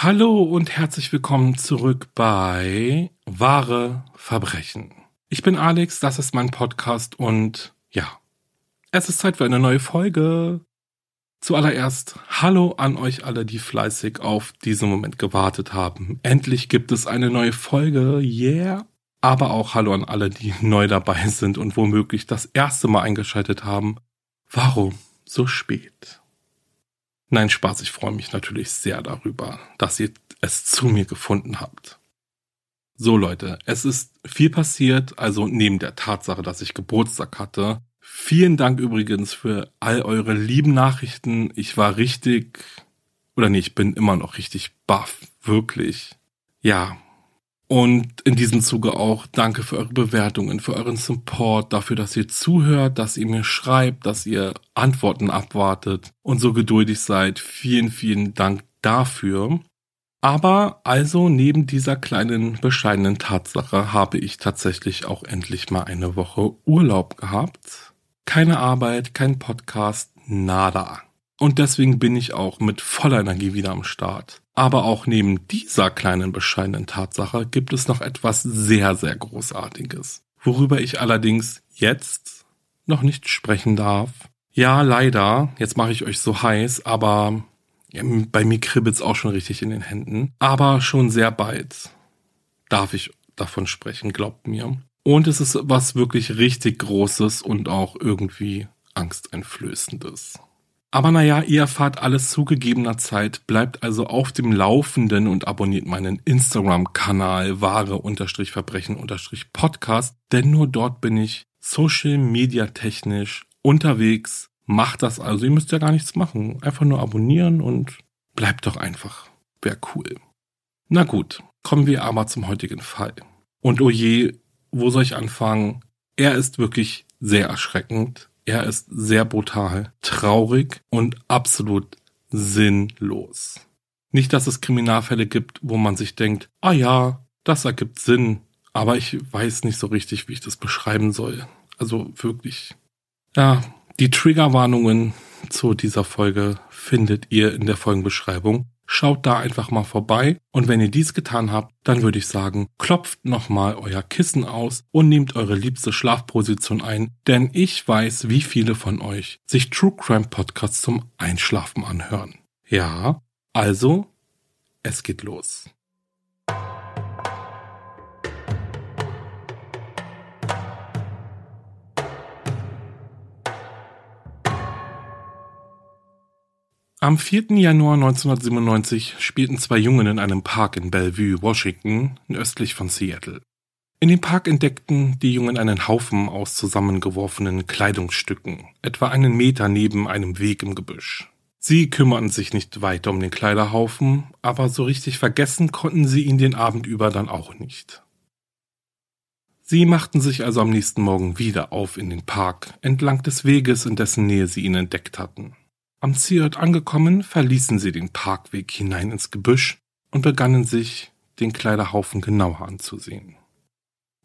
Hallo und herzlich willkommen zurück bei Wahre Verbrechen. Ich bin Alex, das ist mein Podcast und ja, es ist Zeit für eine neue Folge. Zuallererst Hallo an euch alle, die fleißig auf diesen Moment gewartet haben. Endlich gibt es eine neue Folge, yeah. Aber auch Hallo an alle, die neu dabei sind und womöglich das erste Mal eingeschaltet haben. Warum so spät? Nein, Spaß, ich freue mich natürlich sehr darüber, dass ihr es zu mir gefunden habt. So Leute, es ist viel passiert, also neben der Tatsache, dass ich Geburtstag hatte. Vielen Dank übrigens für all eure lieben Nachrichten. Ich war richtig, oder nee, ich bin immer noch richtig baff, wirklich. Ja, und in diesem Zuge auch danke für eure Bewertungen, für euren Support, dafür, dass ihr zuhört, dass ihr mir schreibt, dass ihr Antworten abwartet und so geduldig seid. Vielen, vielen Dank dafür. Aber also neben dieser kleinen bescheidenen Tatsache habe ich tatsächlich auch endlich mal eine Woche Urlaub gehabt. Keine Arbeit, kein Podcast, nada. Und deswegen bin ich auch mit voller Energie wieder am Start. Aber auch neben dieser kleinen bescheidenen Tatsache gibt es noch etwas sehr, sehr Großartiges, worüber ich allerdings jetzt noch nicht sprechen darf. Ja, leider, jetzt mache ich euch so heiß, aber bei mir kribbelt's auch schon richtig in den Händen. Aber schon sehr bald darf ich davon sprechen, glaubt mir. Und es ist was wirklich richtig Großes und auch irgendwie angsteinflößendes. Aber naja, ihr erfahrt alles zu gegebener Zeit, bleibt also auf dem Laufenden und abonniert meinen Instagram-Kanal wahre-verbrechen-podcast, denn nur dort bin ich social media technisch unterwegs. Macht das also, ihr müsst ja gar nichts machen. Einfach nur abonnieren und bleibt doch einfach. Wäre cool. Na gut, kommen wir aber zum heutigen Fall. Und oh je, wo soll ich anfangen? Er ist wirklich sehr erschreckend. Er ist sehr brutal, traurig und absolut sinnlos. Nicht, dass es Kriminalfälle gibt, wo man sich denkt, ah ja, das ergibt Sinn, aber ich weiß nicht so richtig, wie ich das beschreiben soll. Also wirklich. Ja, die Triggerwarnungen zu dieser Folge findet ihr in der Folgenbeschreibung. Schaut da einfach mal vorbei und wenn ihr dies getan habt, dann würde ich sagen, klopft nochmal euer Kissen aus und nehmt eure liebste Schlafposition ein, denn ich weiß, wie viele von euch sich True Crime Podcasts zum Einschlafen anhören. Ja, also, es geht los. Am 4. Januar 1997 spielten zwei Jungen in einem Park in Bellevue, Washington, östlich von Seattle. In dem Park entdeckten die Jungen einen Haufen aus zusammengeworfenen Kleidungsstücken, etwa einen Meter neben einem Weg im Gebüsch. Sie kümmerten sich nicht weiter um den Kleiderhaufen, aber so richtig vergessen konnten sie ihn den Abend über dann auch nicht. Sie machten sich also am nächsten Morgen wieder auf in den Park, entlang des Weges, in dessen Nähe sie ihn entdeckt hatten. Am Zielort angekommen, verließen sie den Parkweg hinein ins Gebüsch und begannen sich den Kleiderhaufen genauer anzusehen.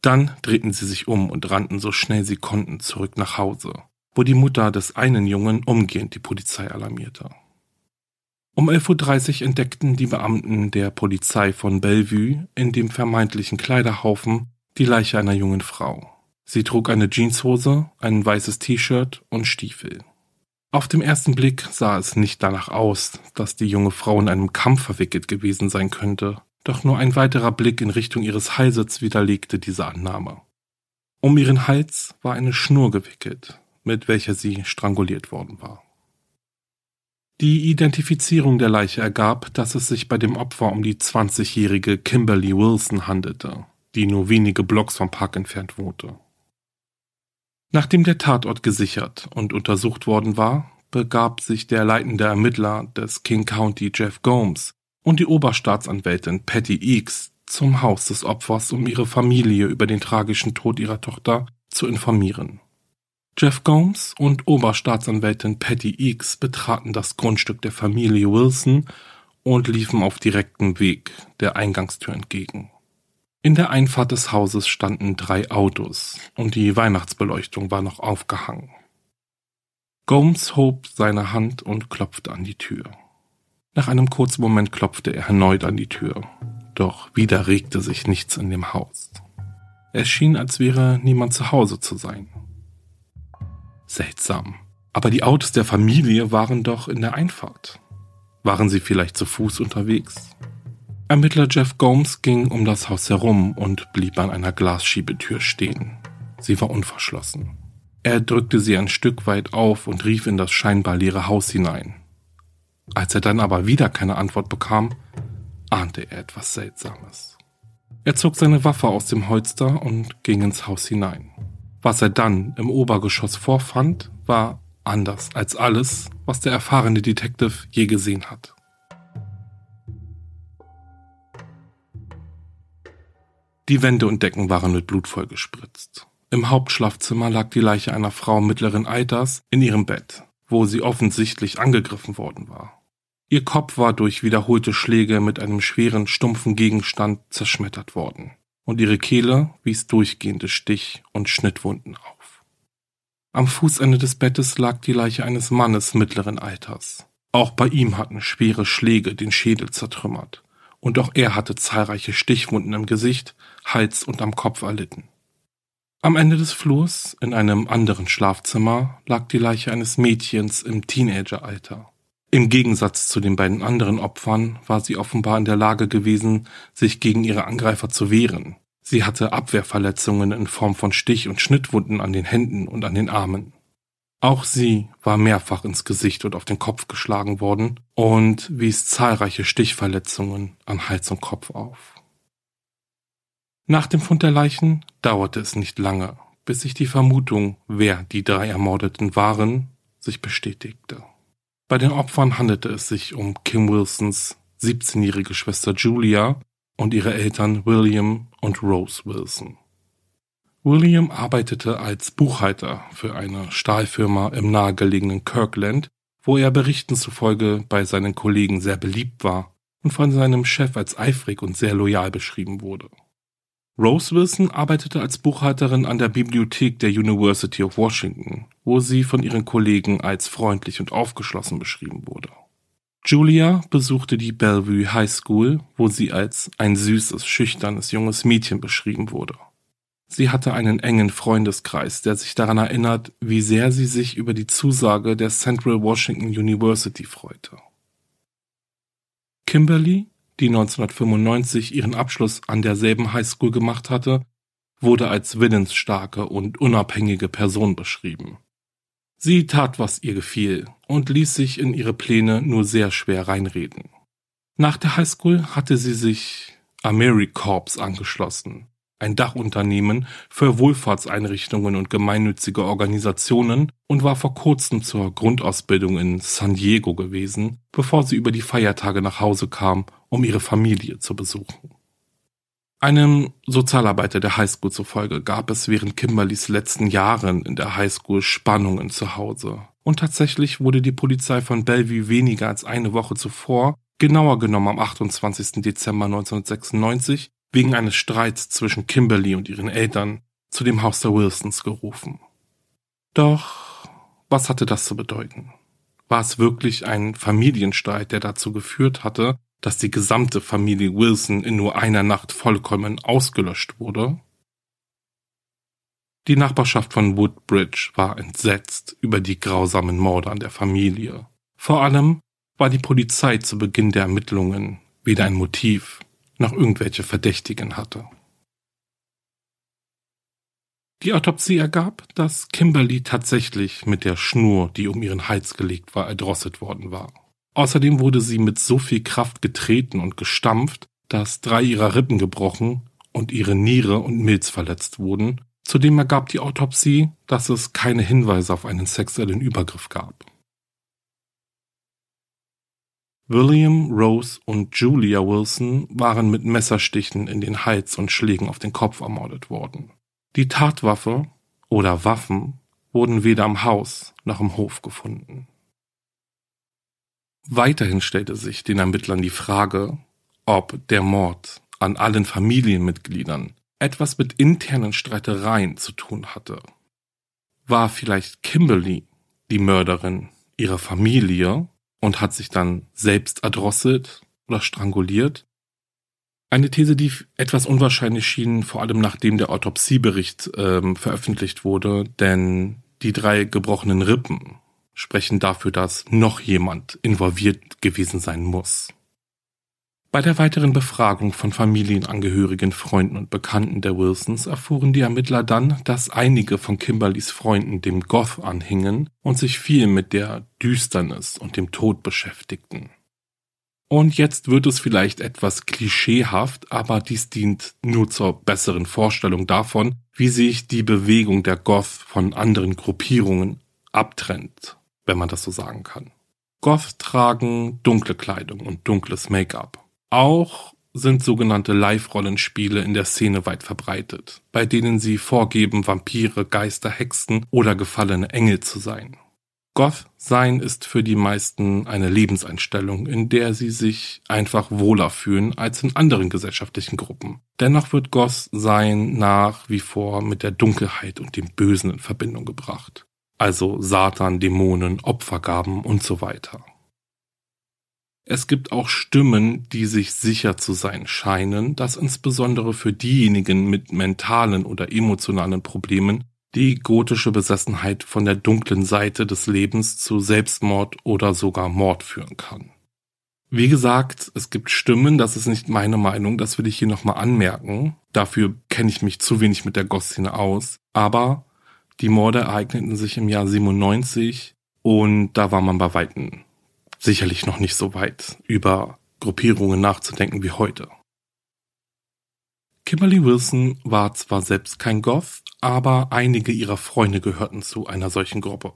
Dann drehten sie sich um und rannten so schnell sie konnten zurück nach Hause, wo die Mutter des einen Jungen umgehend die Polizei alarmierte. Um 11.30 Uhr entdeckten die Beamten der Polizei von Bellevue in dem vermeintlichen Kleiderhaufen die Leiche einer jungen Frau. Sie trug eine Jeanshose, ein weißes T-Shirt und Stiefel. Auf dem ersten Blick sah es nicht danach aus, dass die junge Frau in einem Kampf verwickelt gewesen sein könnte, doch nur ein weiterer Blick in Richtung ihres Halses widerlegte diese Annahme. Um ihren Hals war eine Schnur gewickelt, mit welcher sie stranguliert worden war. Die Identifizierung der Leiche ergab, dass es sich bei dem Opfer um die 20-jährige Kimberly Wilson handelte, die nur wenige Blocks vom Park entfernt wohnte. Nachdem der Tatort gesichert und untersucht worden war, begab sich der leitende Ermittler des King County Jeff Gomes und die Oberstaatsanwältin Patty Eakes zum Haus des Opfers, um ihre Familie über den tragischen Tod ihrer Tochter zu informieren. Jeff Gomes und Oberstaatsanwältin Patty Eakes betraten das Grundstück der Familie Wilson und liefen auf direktem Weg der Eingangstür entgegen. In der Einfahrt des Hauses standen drei Autos und die Weihnachtsbeleuchtung war noch aufgehangen. Gomes hob seine Hand und klopfte an die Tür. Nach einem kurzen Moment klopfte er erneut an die Tür, doch wieder regte sich nichts in dem Haus. Es schien, als wäre niemand zu Hause zu sein. Seltsam. Aber die Autos der Familie waren doch in der Einfahrt. Waren sie vielleicht zu Fuß unterwegs? Ermittler Jeff Gomes ging um das Haus herum und blieb an einer Glasschiebetür stehen. Sie war unverschlossen. Er drückte sie ein Stück weit auf und rief in das scheinbar leere Haus hinein. Als er dann aber wieder keine Antwort bekam, ahnte er etwas Seltsames. Er zog seine Waffe aus dem Holster und ging ins Haus hinein. Was er dann im Obergeschoss vorfand, war anders als alles, was der erfahrene Detective je gesehen hat. Die Wände und Decken waren mit Blut vollgespritzt. Im Hauptschlafzimmer lag die Leiche einer Frau mittleren Alters in ihrem Bett, wo sie offensichtlich angegriffen worden war. Ihr Kopf war durch wiederholte Schläge mit einem schweren, stumpfen Gegenstand zerschmettert worden und ihre Kehle wies durchgehende Stich- und Schnittwunden auf. Am Fußende des Bettes lag die Leiche eines Mannes mittleren Alters. Auch bei ihm hatten schwere Schläge den Schädel zertrümmert, und auch er hatte zahlreiche Stichwunden im Gesicht, Hals und am Kopf erlitten. Am Ende des Flurs, in einem anderen Schlafzimmer, lag die Leiche eines Mädchens im Teenageralter. Im Gegensatz zu den beiden anderen Opfern war sie offenbar in der Lage gewesen, sich gegen ihre Angreifer zu wehren. Sie hatte Abwehrverletzungen in Form von Stich- und Schnittwunden an den Händen und an den Armen. Auch sie war mehrfach ins Gesicht und auf den Kopf geschlagen worden und wies zahlreiche Stichverletzungen an Hals und Kopf auf. Nach dem Fund der Leichen dauerte es nicht lange, bis sich die Vermutung, wer die drei Ermordeten waren, sich bestätigte. Bei den Opfern handelte es sich um Kim Wilsons 17-jährige Schwester Julia und ihre Eltern William und Rose Wilson. William arbeitete als Buchhalter für eine Stahlfirma im nahegelegenen Kirkland, wo er Berichten zufolge bei seinen Kollegen sehr beliebt war und von seinem Chef als eifrig und sehr loyal beschrieben wurde. Rose Wilson arbeitete als Buchhalterin an der Bibliothek der University of Washington, wo sie von ihren Kollegen als freundlich und aufgeschlossen beschrieben wurde. Julia besuchte die Bellevue High School, wo sie als ein süßes, schüchternes junges Mädchen beschrieben wurde. Sie hatte einen engen Freundeskreis, der sich daran erinnert, wie sehr sie sich über die Zusage der Central Washington University freute. Kimberly die 1995 ihren Abschluss an derselben Highschool gemacht hatte, wurde als willensstarke und unabhängige Person beschrieben. Sie tat, was ihr gefiel und ließ sich in ihre Pläne nur sehr schwer reinreden. Nach der Highschool hatte sie sich AmeriCorps angeschlossen, ein Dachunternehmen für Wohlfahrtseinrichtungen und gemeinnützige Organisationen und war vor kurzem zur Grundausbildung in San Diego gewesen, bevor sie über die Feiertage nach Hause kam, um ihre Familie zu besuchen. Einem Sozialarbeiter der Highschool zufolge gab es während Kimberlys letzten Jahren in der Highschool Spannungen zu Hause. Und tatsächlich wurde die Polizei von Bellevue weniger als eine Woche zuvor, genauer genommen am 28. Dezember 1996, wegen eines Streits zwischen Kimberly und ihren Eltern zu dem Haus der Wilsons gerufen. Doch was hatte das zu bedeuten? War es wirklich ein Familienstreit, der dazu geführt hatte, dass die gesamte Familie Wilson in nur einer Nacht vollkommen ausgelöscht wurde? Die Nachbarschaft von Woodbridge war entsetzt über die grausamen Morde an der Familie. Vor allem war die Polizei zu Beginn der Ermittlungen weder ein Motiv noch irgendwelche Verdächtigen hatte. Die Autopsie ergab, dass Kimberly tatsächlich mit der Schnur, die um ihren Hals gelegt war, erdrosselt worden war. Außerdem wurde sie mit so viel Kraft getreten und gestampft, dass drei ihrer Rippen gebrochen und ihre Niere und Milz verletzt wurden. Zudem ergab die Autopsie, dass es keine Hinweise auf einen sexuellen Übergriff gab. William, Rose und Julia Wilson waren mit Messerstichen in den Hals und Schlägen auf den Kopf ermordet worden. Die Tatwaffe oder Waffen wurden weder am Haus noch im Hof gefunden. Weiterhin stellte sich den Ermittlern die Frage, ob der Mord an allen Familienmitgliedern etwas mit internen Streitereien zu tun hatte. War vielleicht Kimberly die Mörderin ihrer Familie und hat sich dann selbst erdrosselt oder stranguliert? Eine These, die etwas unwahrscheinlich schien, vor allem nachdem der Autopsiebericht ähm, veröffentlicht wurde, denn die drei gebrochenen Rippen sprechen dafür, dass noch jemand involviert gewesen sein muss. Bei der weiteren Befragung von Familienangehörigen, Freunden und Bekannten der Wilsons erfuhren die Ermittler dann, dass einige von Kimberlys Freunden dem Goth anhingen und sich viel mit der Düsternis und dem Tod beschäftigten. Und jetzt wird es vielleicht etwas klischeehaft, aber dies dient nur zur besseren Vorstellung davon, wie sich die Bewegung der Goth von anderen Gruppierungen abtrennt, wenn man das so sagen kann. Goth tragen dunkle Kleidung und dunkles Make-up. Auch sind sogenannte Live-Rollenspiele in der Szene weit verbreitet, bei denen sie vorgeben, Vampire, Geister, Hexen oder gefallene Engel zu sein. Goth sein ist für die meisten eine Lebenseinstellung, in der sie sich einfach wohler fühlen als in anderen gesellschaftlichen Gruppen. Dennoch wird Goth sein nach wie vor mit der Dunkelheit und dem Bösen in Verbindung gebracht. Also Satan, Dämonen, Opfergaben und so weiter. Es gibt auch Stimmen, die sich sicher zu sein scheinen, dass insbesondere für diejenigen mit mentalen oder emotionalen Problemen die gotische Besessenheit von der dunklen Seite des Lebens zu Selbstmord oder sogar Mord führen kann. Wie gesagt, es gibt Stimmen, das ist nicht meine Meinung, das will ich hier nochmal anmerken. Dafür kenne ich mich zu wenig mit der Goth-Szene aus. Aber die Morde ereigneten sich im Jahr 97 und da war man bei Weitem sicherlich noch nicht so weit, über Gruppierungen nachzudenken wie heute. Kimberly Wilson war zwar selbst kein Goth, aber einige ihrer Freunde gehörten zu einer solchen Gruppe.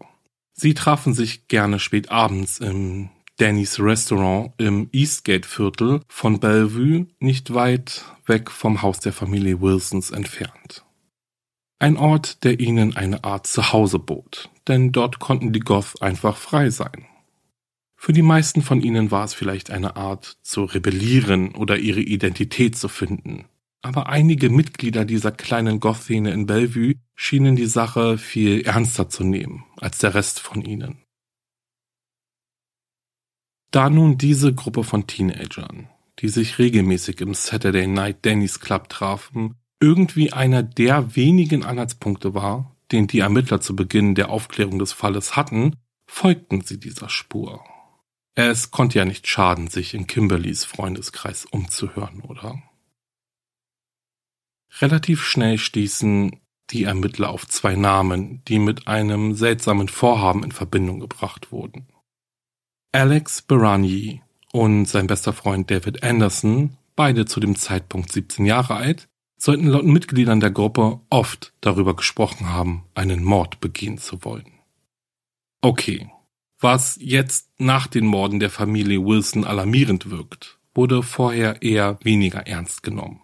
Sie trafen sich gerne spät abends im Danny's Restaurant im Eastgate-Viertel von Bellevue, nicht weit weg vom Haus der Familie Wilsons entfernt. Ein Ort, der ihnen eine Art Zuhause bot, denn dort konnten die Goth einfach frei sein. Für die meisten von ihnen war es vielleicht eine Art zu rebellieren oder ihre Identität zu finden, aber einige Mitglieder dieser kleinen Goth-Szene in Bellevue schienen die Sache viel ernster zu nehmen als der Rest von ihnen. Da nun diese Gruppe von Teenagern, die sich regelmäßig im Saturday Night Danny's Club trafen, irgendwie einer der wenigen Anhaltspunkte war, den die Ermittler zu Beginn der Aufklärung des Falles hatten, folgten sie dieser Spur. Es konnte ja nicht schaden, sich in Kimberlys Freundeskreis umzuhören, oder? Relativ schnell stießen die Ermittler auf zwei Namen, die mit einem seltsamen Vorhaben in Verbindung gebracht wurden. Alex Berani und sein bester Freund David Anderson, beide zu dem Zeitpunkt 17 Jahre alt, sollten laut Mitgliedern der Gruppe oft darüber gesprochen haben, einen Mord begehen zu wollen. Okay, was jetzt nach den Morden der Familie Wilson alarmierend wirkt, wurde vorher eher weniger ernst genommen.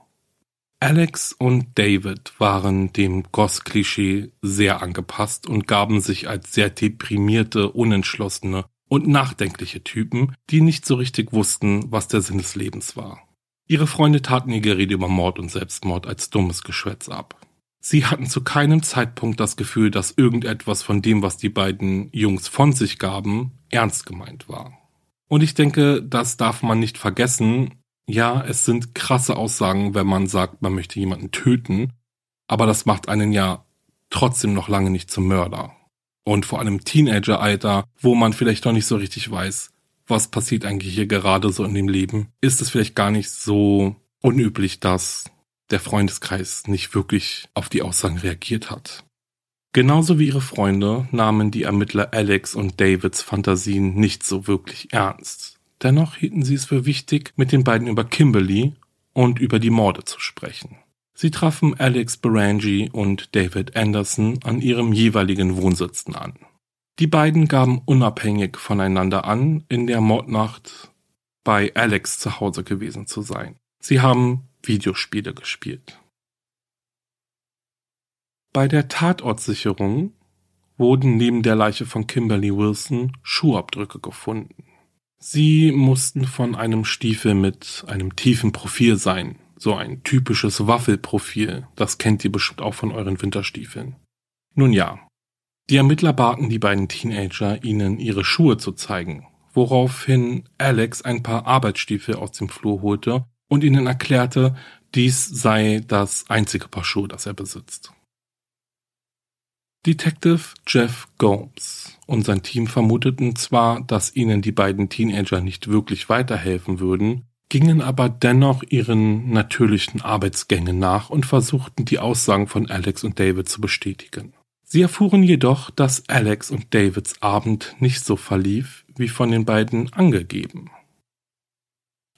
Alex und David waren dem Goss-Klischee sehr angepasst und gaben sich als sehr deprimierte, unentschlossene und nachdenkliche Typen, die nicht so richtig wussten, was der Sinn des Lebens war. Ihre Freunde taten ihr Gerede über Mord und Selbstmord als dummes Geschwätz ab. Sie hatten zu keinem Zeitpunkt das Gefühl, dass irgendetwas von dem, was die beiden Jungs von sich gaben, ernst gemeint war. Und ich denke, das darf man nicht vergessen. Ja, es sind krasse Aussagen, wenn man sagt, man möchte jemanden töten, aber das macht einen ja trotzdem noch lange nicht zum Mörder. Und vor allem Teenageralter, wo man vielleicht noch nicht so richtig weiß, was passiert eigentlich hier gerade so in dem Leben, ist es vielleicht gar nicht so unüblich, dass der Freundeskreis nicht wirklich auf die Aussagen reagiert hat. Genauso wie ihre Freunde nahmen die Ermittler Alex und Davids Fantasien nicht so wirklich ernst. Dennoch hielten sie es für wichtig, mit den beiden über Kimberly und über die Morde zu sprechen. Sie trafen Alex Berangi und David Anderson an ihrem jeweiligen Wohnsitzen an. Die beiden gaben unabhängig voneinander an, in der Mordnacht bei Alex zu Hause gewesen zu sein. Sie haben Videospiele gespielt. Bei der Tatortsicherung wurden neben der Leiche von Kimberly Wilson Schuhabdrücke gefunden. Sie mussten von einem Stiefel mit einem tiefen Profil sein, so ein typisches Waffelprofil, das kennt ihr bestimmt auch von euren Winterstiefeln. Nun ja, die Ermittler baten die beiden Teenager, ihnen ihre Schuhe zu zeigen, woraufhin Alex ein paar Arbeitsstiefel aus dem Flur holte und ihnen erklärte, dies sei das einzige Paar Schuhe, das er besitzt. Detective Jeff Gomes und sein Team vermuteten zwar, dass ihnen die beiden Teenager nicht wirklich weiterhelfen würden, gingen aber dennoch ihren natürlichen Arbeitsgängen nach und versuchten die Aussagen von Alex und David zu bestätigen. Sie erfuhren jedoch, dass Alex und Davids Abend nicht so verlief, wie von den beiden angegeben.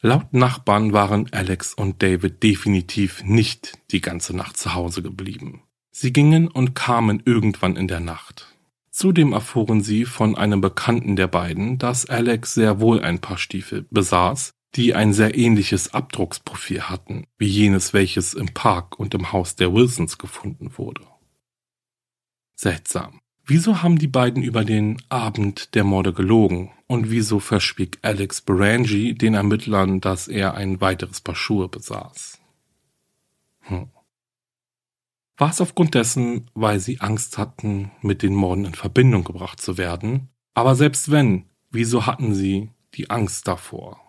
Laut Nachbarn waren Alex und David definitiv nicht die ganze Nacht zu Hause geblieben. Sie gingen und kamen irgendwann in der Nacht. Zudem erfuhren sie von einem Bekannten der beiden, dass Alex sehr wohl ein paar Stiefel besaß, die ein sehr ähnliches Abdrucksprofil hatten, wie jenes, welches im Park und im Haus der Wilsons gefunden wurde. Seltsam. Wieso haben die beiden über den Abend der Morde gelogen? Und wieso verschwieg Alex Berangi den Ermittlern, dass er ein weiteres Paar Schuhe besaß? Hm. War es aufgrund dessen, weil sie Angst hatten, mit den Morden in Verbindung gebracht zu werden? Aber selbst wenn, wieso hatten sie die Angst davor?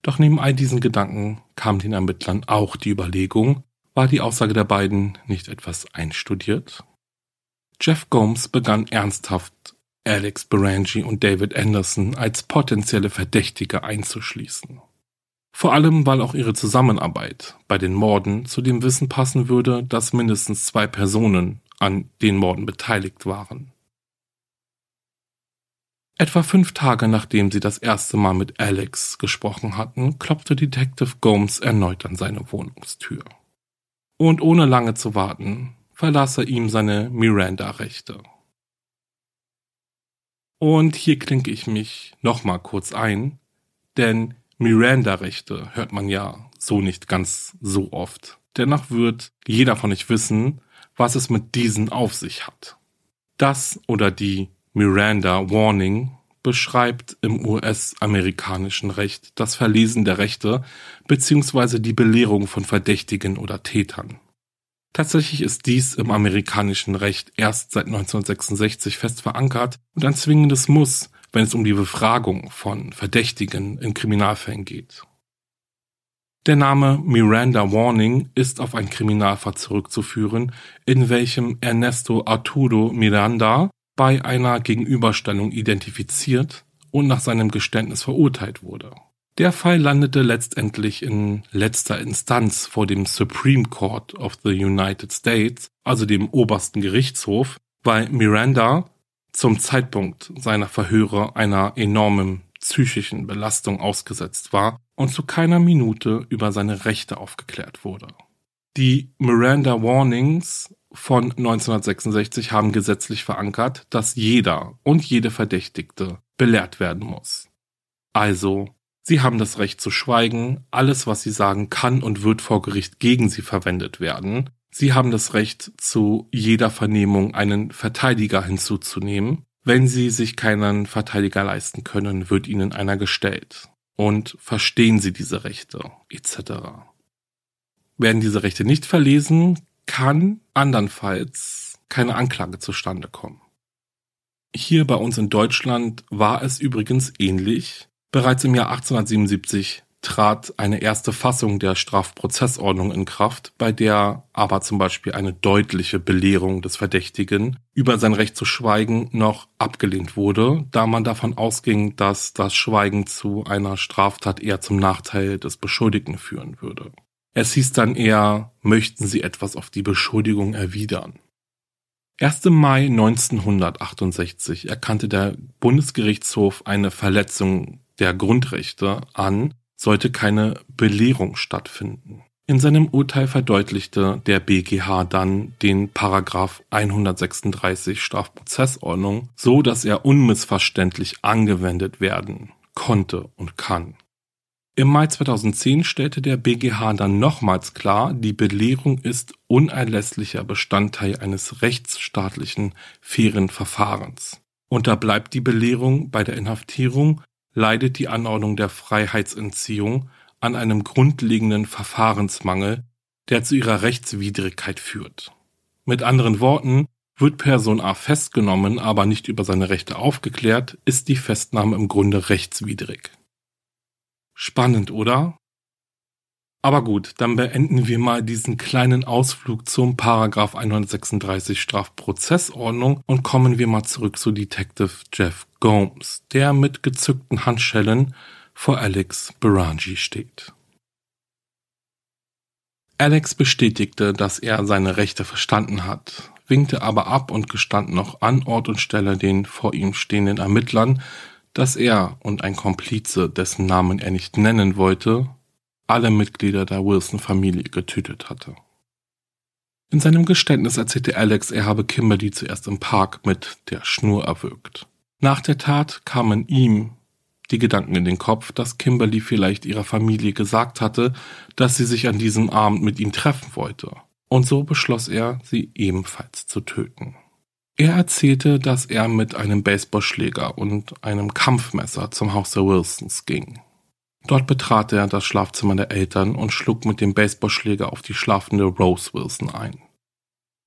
Doch neben all diesen Gedanken kam den Ermittlern auch die Überlegung, war die Aussage der beiden nicht etwas einstudiert? Jeff Gomes begann ernsthaft, Alex Berangi und David Anderson als potenzielle Verdächtige einzuschließen. Vor allem, weil auch ihre Zusammenarbeit bei den Morden zu dem Wissen passen würde, dass mindestens zwei Personen an den Morden beteiligt waren. Etwa fünf Tage nachdem sie das erste Mal mit Alex gesprochen hatten, klopfte Detective Gomes erneut an seine Wohnungstür. Und ohne lange zu warten, verlas er ihm seine Miranda-Rechte. Und hier klinke ich mich nochmal kurz ein, denn Miranda-Rechte hört man ja so nicht ganz so oft. Dennoch wird jeder von euch wissen, was es mit diesen auf sich hat. Das oder die Miranda Warning beschreibt im US-amerikanischen Recht das Verlesen der Rechte bzw. die Belehrung von Verdächtigen oder Tätern. Tatsächlich ist dies im amerikanischen Recht erst seit 1966 fest verankert und ein zwingendes Muss, wenn es um die Befragung von Verdächtigen in Kriminalfällen geht. Der Name Miranda Warning ist auf einen Kriminalfall zurückzuführen, in welchem Ernesto Arturo Miranda bei einer Gegenüberstellung identifiziert und nach seinem Geständnis verurteilt wurde. Der Fall landete letztendlich in letzter Instanz vor dem Supreme Court of the United States, also dem obersten Gerichtshof, weil Miranda zum Zeitpunkt seiner Verhöre einer enormen psychischen Belastung ausgesetzt war und zu keiner Minute über seine Rechte aufgeklärt wurde. Die Miranda Warnings von 1966 haben gesetzlich verankert, dass jeder und jede Verdächtigte belehrt werden muss. Also, sie haben das Recht zu schweigen, alles, was sie sagen, kann und wird vor Gericht gegen sie verwendet werden. Sie haben das Recht, zu jeder Vernehmung einen Verteidiger hinzuzunehmen. Wenn sie sich keinen Verteidiger leisten können, wird ihnen einer gestellt. und verstehen Sie diese Rechte etc. Werden diese Rechte nicht verlesen, kann andernfalls keine Anklage zustande kommen. Hier bei uns in Deutschland war es übrigens ähnlich. Bereits im Jahr 1877 trat eine erste Fassung der Strafprozessordnung in Kraft, bei der aber zum Beispiel eine deutliche Belehrung des Verdächtigen über sein Recht zu schweigen noch abgelehnt wurde, da man davon ausging, dass das Schweigen zu einer Straftat eher zum Nachteil des Beschuldigten führen würde. Es hieß dann eher, möchten Sie etwas auf die Beschuldigung erwidern. Erst im Mai 1968 erkannte der Bundesgerichtshof eine Verletzung der Grundrechte an, sollte keine Belehrung stattfinden. In seinem Urteil verdeutlichte der BGH dann den Paragraph 136 Strafprozessordnung so, dass er unmissverständlich angewendet werden konnte und kann. Im Mai 2010 stellte der BGH dann nochmals klar, die Belehrung ist unerlässlicher Bestandteil eines rechtsstaatlichen fairen Verfahrens. Und da bleibt die Belehrung bei der Inhaftierung leidet die Anordnung der Freiheitsentziehung an einem grundlegenden Verfahrensmangel, der zu ihrer Rechtswidrigkeit führt. Mit anderen Worten, wird Person A festgenommen, aber nicht über seine Rechte aufgeklärt, ist die Festnahme im Grunde rechtswidrig. Spannend, oder? Aber gut, dann beenden wir mal diesen kleinen Ausflug zum Paragraph 136 Strafprozessordnung und kommen wir mal zurück zu Detective Jeff Gomes, der mit gezückten Handschellen vor Alex Berangi steht. Alex bestätigte, dass er seine Rechte verstanden hat, winkte aber ab und gestand noch an Ort und Stelle den vor ihm stehenden Ermittlern, dass er und ein Komplize, dessen Namen er nicht nennen wollte, alle Mitglieder der Wilson-Familie getötet hatte. In seinem Geständnis erzählte Alex, er habe Kimberly zuerst im Park mit der Schnur erwürgt. Nach der Tat kamen ihm die Gedanken in den Kopf, dass Kimberly vielleicht ihrer Familie gesagt hatte, dass sie sich an diesem Abend mit ihm treffen wollte. Und so beschloss er, sie ebenfalls zu töten. Er erzählte, dass er mit einem Baseballschläger und einem Kampfmesser zum Haus der Wilsons ging. Dort betrat er das Schlafzimmer der Eltern und schlug mit dem Baseballschläger auf die schlafende Rose Wilson ein.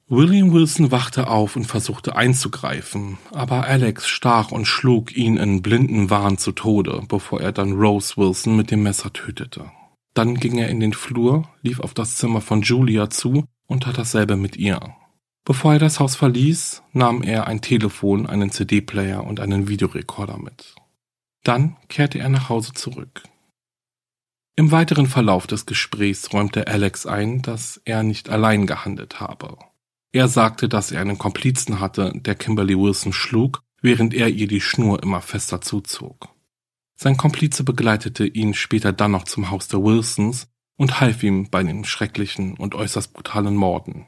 William Wilson wachte auf und versuchte einzugreifen, aber Alex stach und schlug ihn in blinden Wahn zu Tode, bevor er dann Rose Wilson mit dem Messer tötete. Dann ging er in den Flur, lief auf das Zimmer von Julia zu und tat dasselbe mit ihr. Bevor er das Haus verließ, nahm er ein Telefon, einen CD-Player und einen Videorekorder mit. Dann kehrte er nach Hause zurück. Im weiteren Verlauf des Gesprächs räumte Alex ein, dass er nicht allein gehandelt habe. Er sagte, dass er einen Komplizen hatte, der Kimberly Wilson schlug, während er ihr die Schnur immer fester zuzog. Sein Komplize begleitete ihn später dann noch zum Haus der Wilsons und half ihm bei den schrecklichen und äußerst brutalen Morden.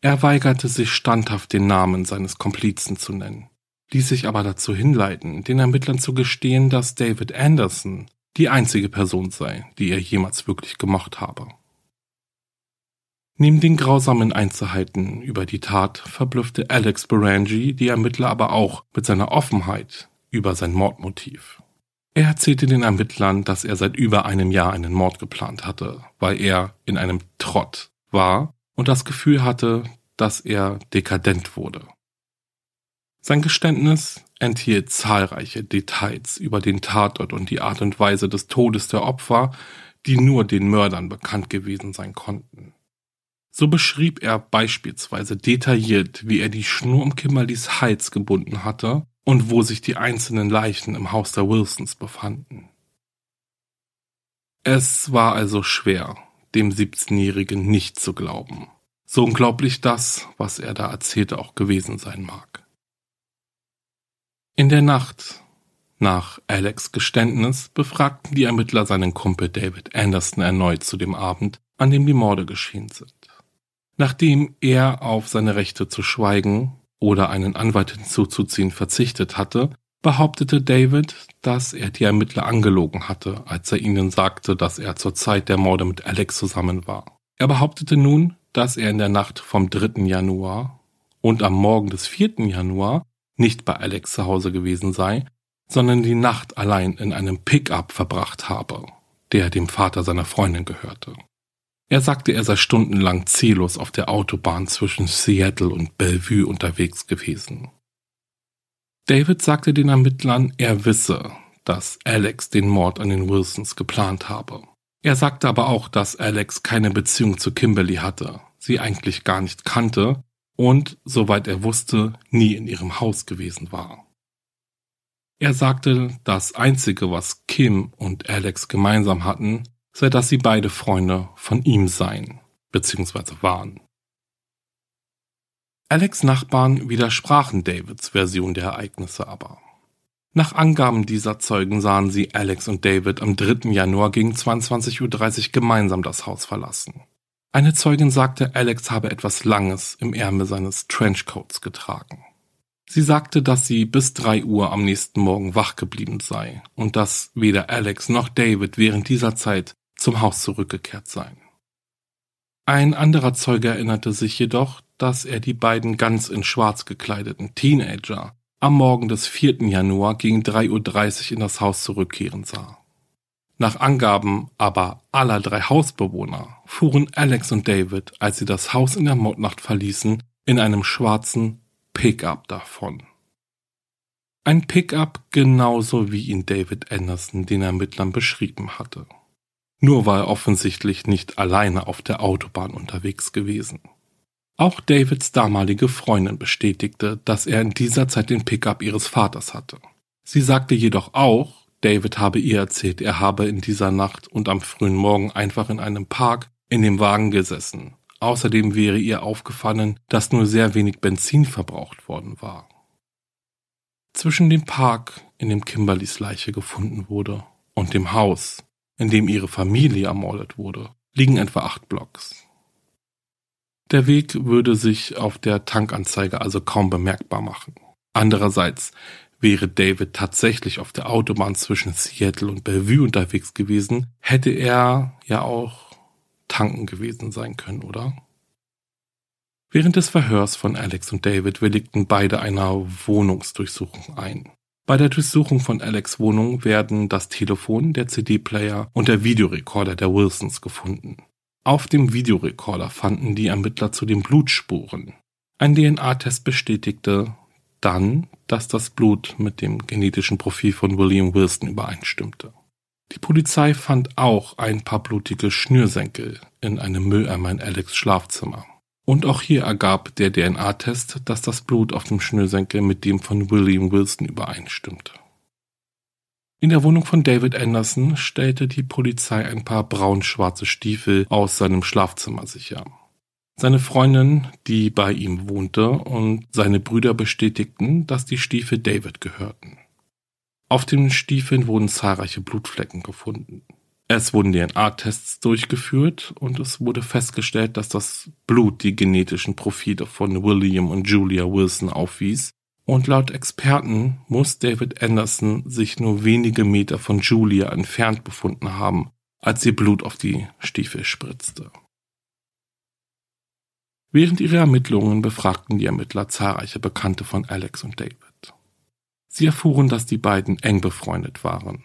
Er weigerte sich standhaft den Namen seines Komplizen zu nennen, ließ sich aber dazu hinleiten, den Ermittlern zu gestehen, dass David Anderson die einzige Person sei, die er jemals wirklich gemocht habe. Neben den grausamen Einzelheiten über die Tat verblüffte Alex Berangi die Ermittler aber auch mit seiner Offenheit über sein Mordmotiv. Er erzählte den Ermittlern, dass er seit über einem Jahr einen Mord geplant hatte, weil er in einem Trott war und das Gefühl hatte, dass er dekadent wurde. Sein Geständnis enthielt zahlreiche Details über den Tatort und die Art und Weise des Todes der Opfer, die nur den Mördern bekannt gewesen sein konnten. So beschrieb er beispielsweise detailliert, wie er die Schnur um Kimberlys Hals gebunden hatte und wo sich die einzelnen Leichen im Haus der Wilsons befanden. Es war also schwer, dem 17-Jährigen nicht zu glauben. So unglaublich das, was er da erzählte, auch gewesen sein mag. In der Nacht nach Alex Geständnis befragten die Ermittler seinen Kumpel David Anderson erneut zu dem Abend, an dem die Morde geschehen sind. Nachdem er auf seine Rechte zu schweigen oder einen Anwalt hinzuzuziehen verzichtet hatte, behauptete David, dass er die Ermittler angelogen hatte, als er ihnen sagte, dass er zur Zeit der Morde mit Alex zusammen war. Er behauptete nun, dass er in der Nacht vom 3. Januar und am Morgen des 4. Januar nicht bei Alex zu Hause gewesen sei, sondern die Nacht allein in einem Pickup verbracht habe, der dem Vater seiner Freundin gehörte. Er sagte, er sei stundenlang ziellos auf der Autobahn zwischen Seattle und Bellevue unterwegs gewesen. David sagte den Ermittlern, er wisse, dass Alex den Mord an den Wilsons geplant habe. Er sagte aber auch, dass Alex keine Beziehung zu Kimberly hatte, sie eigentlich gar nicht kannte und, soweit er wusste, nie in ihrem Haus gewesen war. Er sagte, das Einzige, was Kim und Alex gemeinsam hatten, sei, dass sie beide Freunde von ihm seien, bzw. waren. Alex Nachbarn widersprachen Davids Version der Ereignisse aber. Nach Angaben dieser Zeugen sahen sie Alex und David am 3. Januar gegen 22.30 Uhr gemeinsam das Haus verlassen. Eine Zeugin sagte, Alex habe etwas Langes im Ärmel seines Trenchcoats getragen. Sie sagte, dass sie bis drei Uhr am nächsten Morgen wach geblieben sei und dass weder Alex noch David während dieser Zeit zum Haus zurückgekehrt seien. Ein anderer Zeuge erinnerte sich jedoch, dass er die beiden ganz in schwarz gekleideten Teenager am Morgen des 4. Januar gegen 3.30 Uhr in das Haus zurückkehren sah. Nach Angaben aber aller drei Hausbewohner fuhren Alex und David, als sie das Haus in der Mordnacht verließen, in einem schwarzen Pickup davon. Ein Pickup genauso wie ihn David Anderson den Ermittlern beschrieben hatte. Nur war er offensichtlich nicht alleine auf der Autobahn unterwegs gewesen. Auch Davids damalige Freundin bestätigte, dass er in dieser Zeit den Pickup ihres Vaters hatte. Sie sagte jedoch auch, David habe ihr erzählt, er habe in dieser Nacht und am frühen Morgen einfach in einem Park in dem Wagen gesessen Außerdem wäre ihr aufgefallen, dass nur sehr wenig Benzin verbraucht worden war. Zwischen dem Park, in dem Kimberlys Leiche gefunden wurde, und dem Haus, in dem ihre Familie ermordet wurde, liegen etwa acht Blocks. Der Weg würde sich auf der Tankanzeige also kaum bemerkbar machen. Andererseits wäre David tatsächlich auf der Autobahn zwischen Seattle und Bellevue unterwegs gewesen, hätte er ja auch tanken gewesen sein können, oder? Während des Verhörs von Alex und David willigten beide einer Wohnungsdurchsuchung ein. Bei der Durchsuchung von Alex Wohnung werden das Telefon, der CD-Player und der Videorekorder der Wilsons gefunden. Auf dem Videorekorder fanden die Ermittler zu den Blutspuren. Ein DNA-Test bestätigte dann, dass das Blut mit dem genetischen Profil von William Wilson übereinstimmte. Die Polizei fand auch ein paar blutige Schnürsenkel in einem Mülleimer in Alex Schlafzimmer. Und auch hier ergab der DNA-Test, dass das Blut auf dem Schnürsenkel mit dem von William Wilson übereinstimmte. In der Wohnung von David Anderson stellte die Polizei ein paar braun-schwarze Stiefel aus seinem Schlafzimmer sicher. Seine Freundin, die bei ihm wohnte, und seine Brüder bestätigten, dass die Stiefel David gehörten. Auf den Stiefeln wurden zahlreiche Blutflecken gefunden. Es wurden DNA-Tests durchgeführt und es wurde festgestellt, dass das Blut die genetischen Profile von William und Julia Wilson aufwies. Und laut Experten muss David Anderson sich nur wenige Meter von Julia entfernt befunden haben, als ihr Blut auf die Stiefel spritzte. Während ihrer Ermittlungen befragten die Ermittler zahlreiche Bekannte von Alex und David. Sie erfuhren, dass die beiden eng befreundet waren.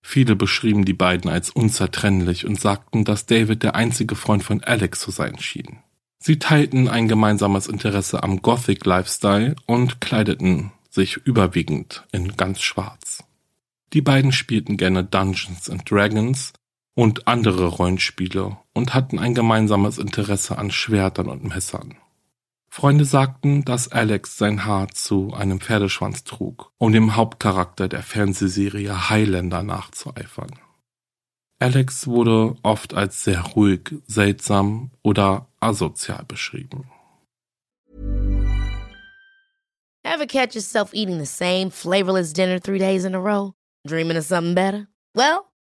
Viele beschrieben die beiden als unzertrennlich und sagten, dass David der einzige Freund von Alex zu sein schien. Sie teilten ein gemeinsames Interesse am Gothic Lifestyle und kleideten sich überwiegend in ganz schwarz. Die beiden spielten gerne Dungeons and Dragons und andere Rollenspiele und hatten ein gemeinsames Interesse an Schwertern und Messern. Freunde sagten, dass Alex sein Haar zu einem Pferdeschwanz trug, um dem Hauptcharakter der Fernsehserie Highlander nachzueifern. Alex wurde oft als sehr ruhig, seltsam oder asozial beschrieben. Ever catch yourself eating the same flavorless dinner three days in a row? Dreaming of something better? Well,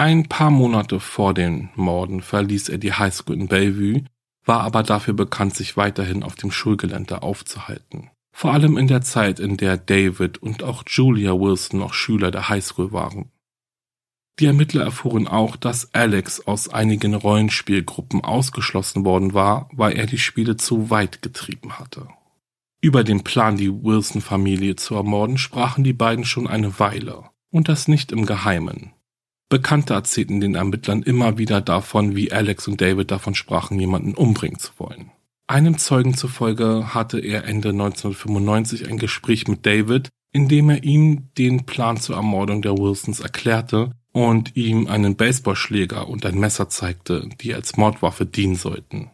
Ein paar Monate vor den Morden verließ er die Highschool in Bellevue, war aber dafür bekannt, sich weiterhin auf dem Schulgelände aufzuhalten. Vor allem in der Zeit, in der David und auch Julia Wilson noch Schüler der Highschool waren. Die Ermittler erfuhren auch, dass Alex aus einigen Rollenspielgruppen ausgeschlossen worden war, weil er die Spiele zu weit getrieben hatte. Über den Plan, die Wilson-Familie zu ermorden, sprachen die beiden schon eine Weile, und das nicht im Geheimen. Bekannte erzählten den Ermittlern immer wieder davon, wie Alex und David davon sprachen, jemanden umbringen zu wollen. Einem Zeugen zufolge hatte er Ende 1995 ein Gespräch mit David, in dem er ihm den Plan zur Ermordung der Wilsons erklärte und ihm einen Baseballschläger und ein Messer zeigte, die als Mordwaffe dienen sollten.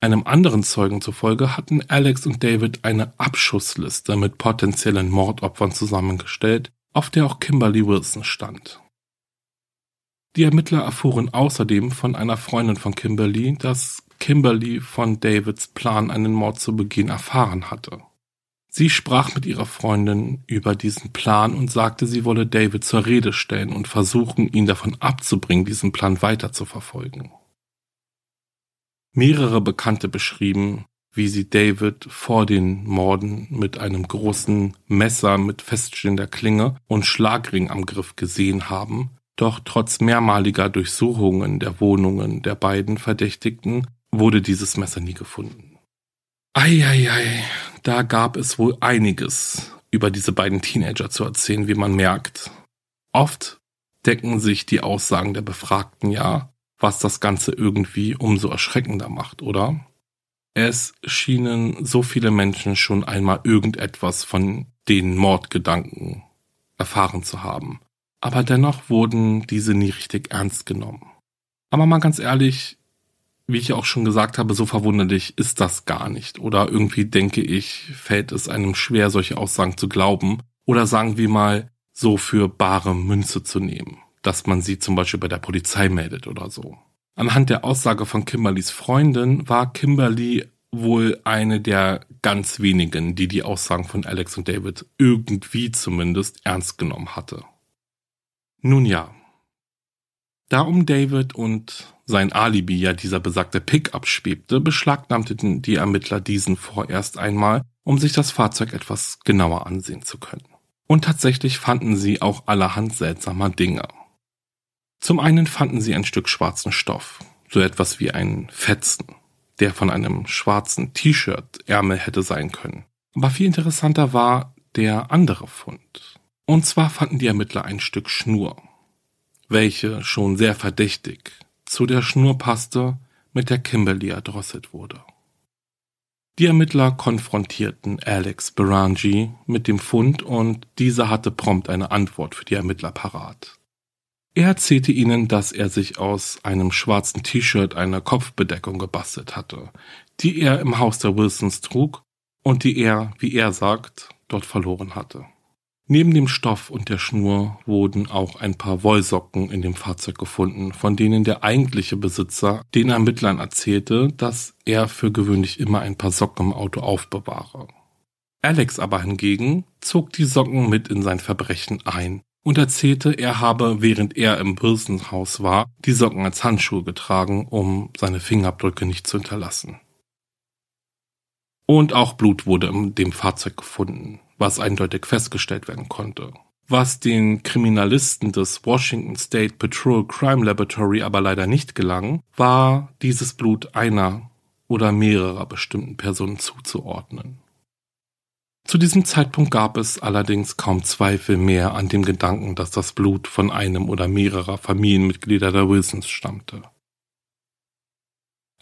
Einem anderen Zeugen zufolge hatten Alex und David eine Abschussliste mit potenziellen Mordopfern zusammengestellt, auf der auch Kimberly Wilson stand. Die Ermittler erfuhren außerdem von einer Freundin von Kimberly, dass Kimberly von Davids Plan, einen Mord zu begehen, erfahren hatte. Sie sprach mit ihrer Freundin über diesen Plan und sagte, sie wolle David zur Rede stellen und versuchen, ihn davon abzubringen, diesen Plan weiter zu verfolgen. Mehrere Bekannte beschrieben, wie sie David vor den Morden mit einem großen Messer mit feststehender Klinge und Schlagring am Griff gesehen haben, doch trotz mehrmaliger Durchsuchungen der Wohnungen der beiden Verdächtigten wurde dieses Messer nie gefunden. Eieiei, da gab es wohl einiges über diese beiden Teenager zu erzählen, wie man merkt. Oft decken sich die Aussagen der Befragten ja, was das Ganze irgendwie umso erschreckender macht, oder? Es schienen so viele Menschen schon einmal irgendetwas von den Mordgedanken erfahren zu haben aber dennoch wurden diese nie richtig ernst genommen. Aber mal ganz ehrlich, wie ich auch schon gesagt habe, so verwunderlich ist das gar nicht. Oder irgendwie denke ich, fällt es einem schwer, solche Aussagen zu glauben. Oder sagen wir mal, so für bare Münze zu nehmen. Dass man sie zum Beispiel bei der Polizei meldet oder so. Anhand der Aussage von Kimberlys Freundin war Kimberly wohl eine der ganz wenigen, die die Aussagen von Alex und David irgendwie zumindest ernst genommen hatte. Nun ja. Da um David und sein Alibi ja dieser besagte Pickup schwebte, beschlagnahmten die Ermittler diesen vorerst einmal, um sich das Fahrzeug etwas genauer ansehen zu können. Und tatsächlich fanden sie auch allerhand seltsamer Dinge. Zum einen fanden sie ein Stück schwarzen Stoff, so etwas wie ein Fetzen, der von einem schwarzen T-Shirt-Ärmel hätte sein können. Aber viel interessanter war der andere Fund. Und zwar fanden die Ermittler ein Stück Schnur, welche schon sehr verdächtig zu der Schnur passte, mit der Kimberly erdrosselt wurde. Die Ermittler konfrontierten Alex Berangi mit dem Fund und dieser hatte prompt eine Antwort für die Ermittler parat. Er erzählte ihnen, dass er sich aus einem schwarzen T-Shirt eine Kopfbedeckung gebastelt hatte, die er im Haus der Wilsons trug und die er, wie er sagt, dort verloren hatte. Neben dem Stoff und der Schnur wurden auch ein paar Wollsocken in dem Fahrzeug gefunden, von denen der eigentliche Besitzer den Ermittlern erzählte, dass er für gewöhnlich immer ein paar Socken im Auto aufbewahre. Alex aber hingegen zog die Socken mit in sein Verbrechen ein und erzählte, er habe, während er im Wilsonhaus war, die Socken als Handschuhe getragen, um seine Fingerabdrücke nicht zu hinterlassen. Und auch Blut wurde in dem Fahrzeug gefunden was eindeutig festgestellt werden konnte. Was den Kriminalisten des Washington State Patrol Crime Laboratory aber leider nicht gelang, war dieses Blut einer oder mehrerer bestimmten Personen zuzuordnen. Zu diesem Zeitpunkt gab es allerdings kaum Zweifel mehr an dem Gedanken, dass das Blut von einem oder mehrerer Familienmitglieder der Wilsons stammte.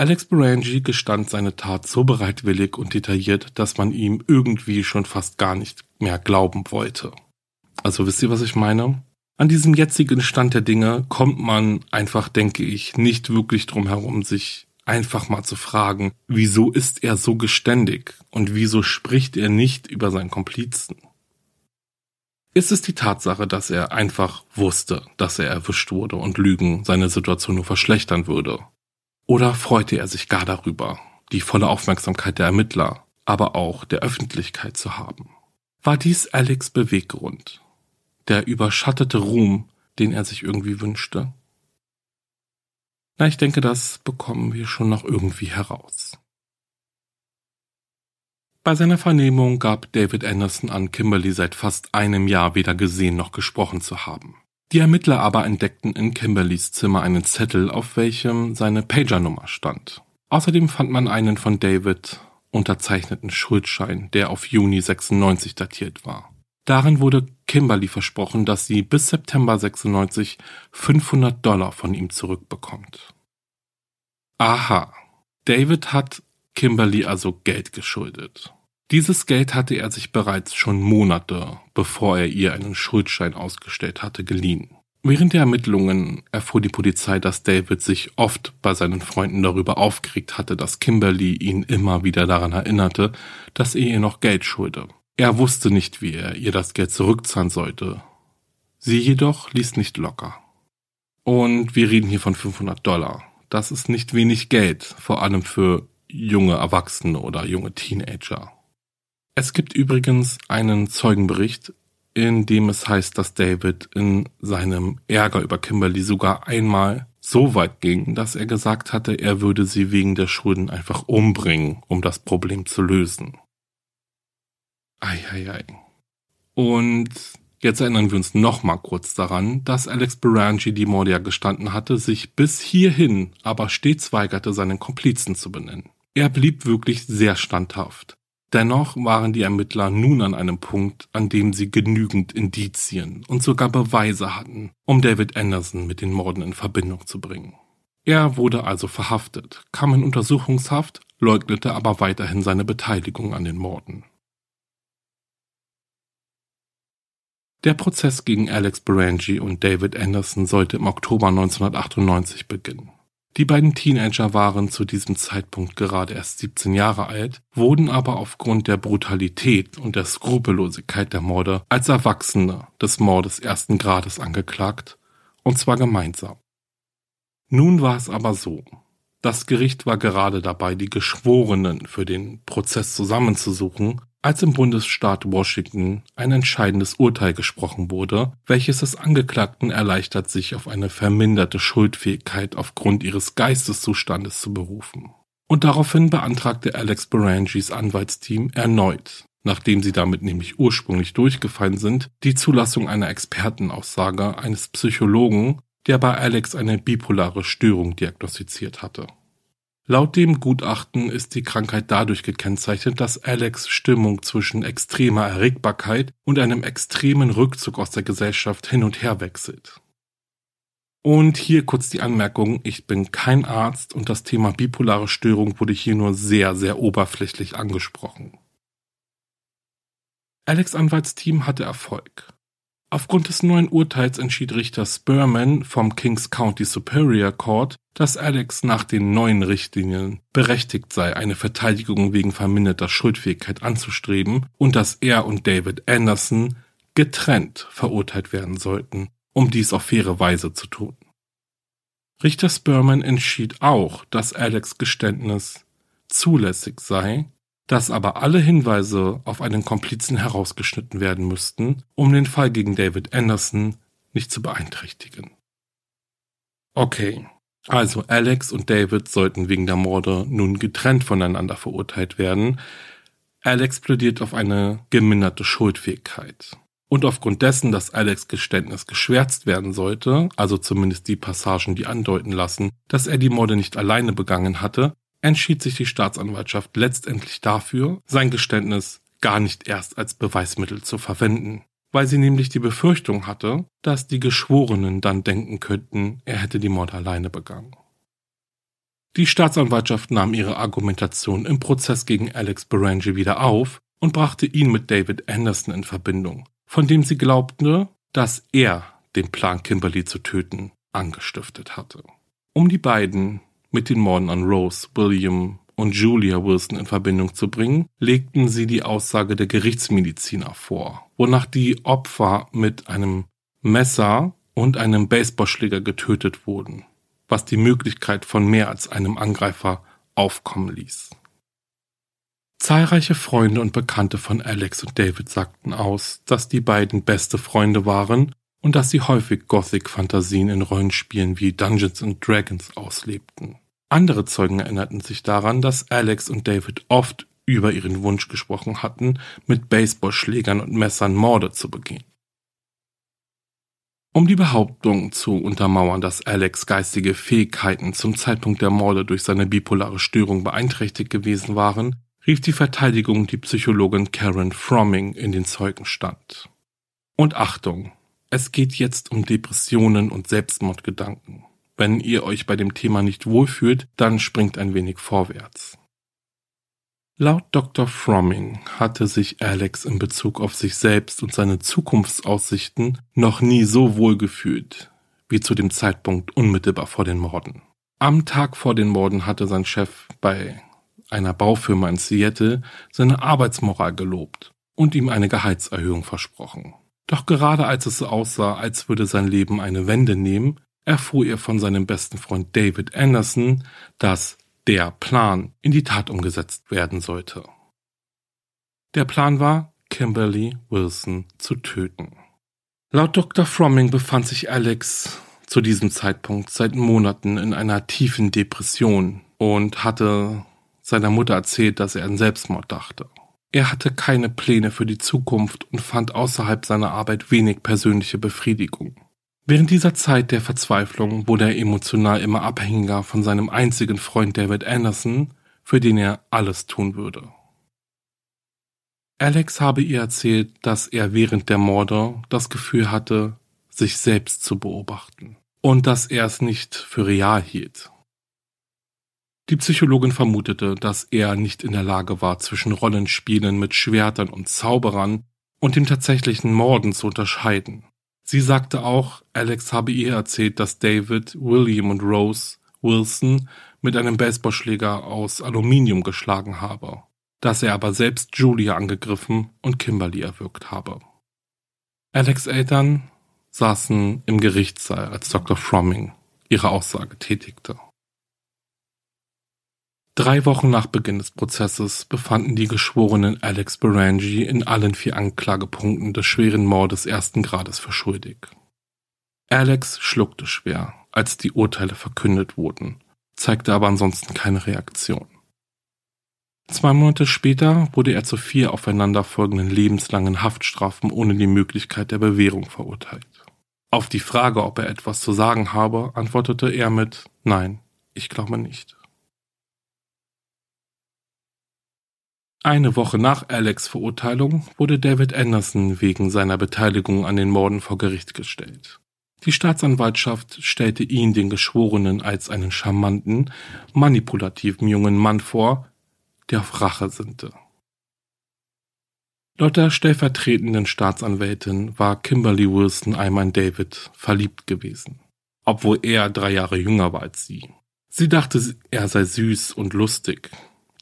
Alex Berangi gestand seine Tat so bereitwillig und detailliert, dass man ihm irgendwie schon fast gar nicht mehr glauben wollte. Also wisst ihr, was ich meine? An diesem jetzigen Stand der Dinge kommt man einfach, denke ich, nicht wirklich drum herum, sich einfach mal zu fragen, wieso ist er so geständig und wieso spricht er nicht über seinen Komplizen? Ist es die Tatsache, dass er einfach wusste, dass er erwischt wurde und Lügen seine Situation nur verschlechtern würde? Oder freute er sich gar darüber, die volle Aufmerksamkeit der Ermittler, aber auch der Öffentlichkeit zu haben? War dies Alex Beweggrund? Der überschattete Ruhm den er sich irgendwie wünschte? Na, ich denke, das bekommen wir schon noch irgendwie heraus. Bei seiner Vernehmung gab David Anderson an, Kimberly seit fast einem Jahr weder gesehen noch gesprochen zu haben. Die Ermittler aber entdeckten in Kimberlys Zimmer einen Zettel, auf welchem seine Pagernummer stand. Außerdem fand man einen von David unterzeichneten Schuldschein, der auf Juni 96 datiert war. Darin wurde Kimberly versprochen, dass sie bis September 96 500 Dollar von ihm zurückbekommt. Aha, David hat Kimberly also Geld geschuldet. Dieses Geld hatte er sich bereits schon Monate, bevor er ihr einen Schuldschein ausgestellt hatte, geliehen. Während der Ermittlungen erfuhr die Polizei, dass David sich oft bei seinen Freunden darüber aufgeregt hatte, dass Kimberly ihn immer wieder daran erinnerte, dass er ihr noch Geld schulde. Er wusste nicht, wie er ihr das Geld zurückzahlen sollte. Sie jedoch ließ nicht locker. Und wir reden hier von 500 Dollar. Das ist nicht wenig Geld, vor allem für junge Erwachsene oder junge Teenager. Es gibt übrigens einen Zeugenbericht, in dem es heißt, dass David in seinem Ärger über Kimberly sogar einmal so weit ging, dass er gesagt hatte, er würde sie wegen der Schulden einfach umbringen, um das Problem zu lösen. Eieiei. Und jetzt erinnern wir uns nochmal kurz daran, dass Alex Berangi die Morde ja gestanden hatte, sich bis hierhin aber stets weigerte, seinen Komplizen zu benennen. Er blieb wirklich sehr standhaft. Dennoch waren die Ermittler nun an einem Punkt, an dem sie genügend Indizien und sogar Beweise hatten, um David Anderson mit den Morden in Verbindung zu bringen. Er wurde also verhaftet, kam in Untersuchungshaft, leugnete aber weiterhin seine Beteiligung an den Morden. Der Prozess gegen Alex Berangi und David Anderson sollte im Oktober 1998 beginnen. Die beiden Teenager waren zu diesem Zeitpunkt gerade erst 17 Jahre alt, wurden aber aufgrund der Brutalität und der Skrupellosigkeit der Morde als Erwachsene des Mordes ersten Grades angeklagt, und zwar gemeinsam. Nun war es aber so. Das Gericht war gerade dabei, die Geschworenen für den Prozess zusammenzusuchen als im Bundesstaat Washington ein entscheidendes Urteil gesprochen wurde, welches es Angeklagten erleichtert, sich auf eine verminderte Schuldfähigkeit aufgrund ihres Geisteszustandes zu berufen. Und daraufhin beantragte Alex Berangis Anwaltsteam erneut, nachdem sie damit nämlich ursprünglich durchgefallen sind, die Zulassung einer Expertenaussage eines Psychologen, der bei Alex eine bipolare Störung diagnostiziert hatte. Laut dem Gutachten ist die Krankheit dadurch gekennzeichnet, dass Alex Stimmung zwischen extremer Erregbarkeit und einem extremen Rückzug aus der Gesellschaft hin und her wechselt. Und hier kurz die Anmerkung, ich bin kein Arzt und das Thema bipolare Störung wurde hier nur sehr, sehr oberflächlich angesprochen. Alex Anwaltsteam hatte Erfolg. Aufgrund des neuen Urteils entschied Richter Spurman vom Kings County Superior Court, dass Alex nach den neuen Richtlinien berechtigt sei, eine Verteidigung wegen verminderter Schuldfähigkeit anzustreben und dass er und David Anderson getrennt verurteilt werden sollten, um dies auf faire Weise zu tun. Richter Spurman entschied auch, dass Alex Geständnis zulässig sei dass aber alle Hinweise auf einen Komplizen herausgeschnitten werden müssten, um den Fall gegen David Anderson nicht zu beeinträchtigen. Okay, also Alex und David sollten wegen der Morde nun getrennt voneinander verurteilt werden. Alex plädiert auf eine geminderte Schuldfähigkeit. Und aufgrund dessen, dass Alex Geständnis geschwärzt werden sollte, also zumindest die Passagen, die andeuten lassen, dass er die Morde nicht alleine begangen hatte, entschied sich die Staatsanwaltschaft letztendlich dafür, sein Geständnis gar nicht erst als Beweismittel zu verwenden, weil sie nämlich die Befürchtung hatte, dass die Geschworenen dann denken könnten, er hätte die Morde alleine begangen. Die Staatsanwaltschaft nahm ihre Argumentation im Prozess gegen Alex Berangi wieder auf und brachte ihn mit David Anderson in Verbindung, von dem sie glaubte, dass er den Plan Kimberly zu töten angestiftet hatte. Um die beiden mit den Morden an Rose, William und Julia Wilson in Verbindung zu bringen, legten sie die Aussage der Gerichtsmediziner vor, wonach die Opfer mit einem Messer und einem Baseballschläger getötet wurden, was die Möglichkeit von mehr als einem Angreifer aufkommen ließ. Zahlreiche Freunde und Bekannte von Alex und David sagten aus, dass die beiden beste Freunde waren und dass sie häufig Gothic-Fantasien in Rollenspielen wie Dungeons and Dragons auslebten. Andere Zeugen erinnerten sich daran, dass Alex und David oft über ihren Wunsch gesprochen hatten, mit Baseballschlägern und Messern Morde zu begehen. Um die Behauptung zu untermauern, dass Alex geistige Fähigkeiten zum Zeitpunkt der Morde durch seine bipolare Störung beeinträchtigt gewesen waren, rief die Verteidigung die Psychologin Karen Fromming in den Zeugenstand. Und Achtung, es geht jetzt um Depressionen und Selbstmordgedanken. Wenn ihr euch bei dem Thema nicht wohlfühlt, dann springt ein wenig vorwärts. Laut Dr. Fromming hatte sich Alex in Bezug auf sich selbst und seine Zukunftsaussichten noch nie so wohl gefühlt wie zu dem Zeitpunkt unmittelbar vor den Morden. Am Tag vor den Morden hatte sein Chef bei einer Baufirma in Seattle seine Arbeitsmoral gelobt und ihm eine Gehaltserhöhung versprochen. Doch gerade als es so aussah, als würde sein Leben eine Wende nehmen, erfuhr er von seinem besten Freund David Anderson, dass der Plan in die Tat umgesetzt werden sollte. Der Plan war, Kimberly Wilson zu töten. Laut Dr. Fromming befand sich Alex zu diesem Zeitpunkt seit Monaten in einer tiefen Depression und hatte seiner Mutter erzählt, dass er an Selbstmord dachte. Er hatte keine Pläne für die Zukunft und fand außerhalb seiner Arbeit wenig persönliche Befriedigung. Während dieser Zeit der Verzweiflung wurde er emotional immer abhängiger von seinem einzigen Freund David Anderson, für den er alles tun würde. Alex habe ihr erzählt, dass er während der Morde das Gefühl hatte, sich selbst zu beobachten und dass er es nicht für real hielt. Die Psychologin vermutete, dass er nicht in der Lage war, zwischen Rollenspielen mit Schwertern und Zauberern und dem tatsächlichen Morden zu unterscheiden. Sie sagte auch, Alex habe ihr erzählt, dass David, William und Rose Wilson mit einem Baseballschläger aus Aluminium geschlagen habe, dass er aber selbst Julia angegriffen und Kimberly erwürgt habe. Alex Eltern saßen im Gerichtssaal, als Dr. Fromming ihre Aussage tätigte. Drei Wochen nach Beginn des Prozesses befanden die Geschworenen Alex Berangi in allen vier Anklagepunkten des schweren Mordes ersten Grades für schuldig. Alex schluckte schwer, als die Urteile verkündet wurden, zeigte aber ansonsten keine Reaktion. Zwei Monate später wurde er zu vier aufeinanderfolgenden lebenslangen Haftstrafen ohne die Möglichkeit der Bewährung verurteilt. Auf die Frage, ob er etwas zu sagen habe, antwortete er mit Nein, ich glaube nicht. Eine Woche nach Alex' Verurteilung wurde David Anderson wegen seiner Beteiligung an den Morden vor Gericht gestellt. Die Staatsanwaltschaft stellte ihn den Geschworenen als einen charmanten, manipulativen jungen Mann vor, der auf Rache sinnte. Laut der stellvertretenden Staatsanwältin war Kimberly Wilson einmal in David verliebt gewesen, obwohl er drei Jahre jünger war als sie. Sie dachte, er sei süß und lustig,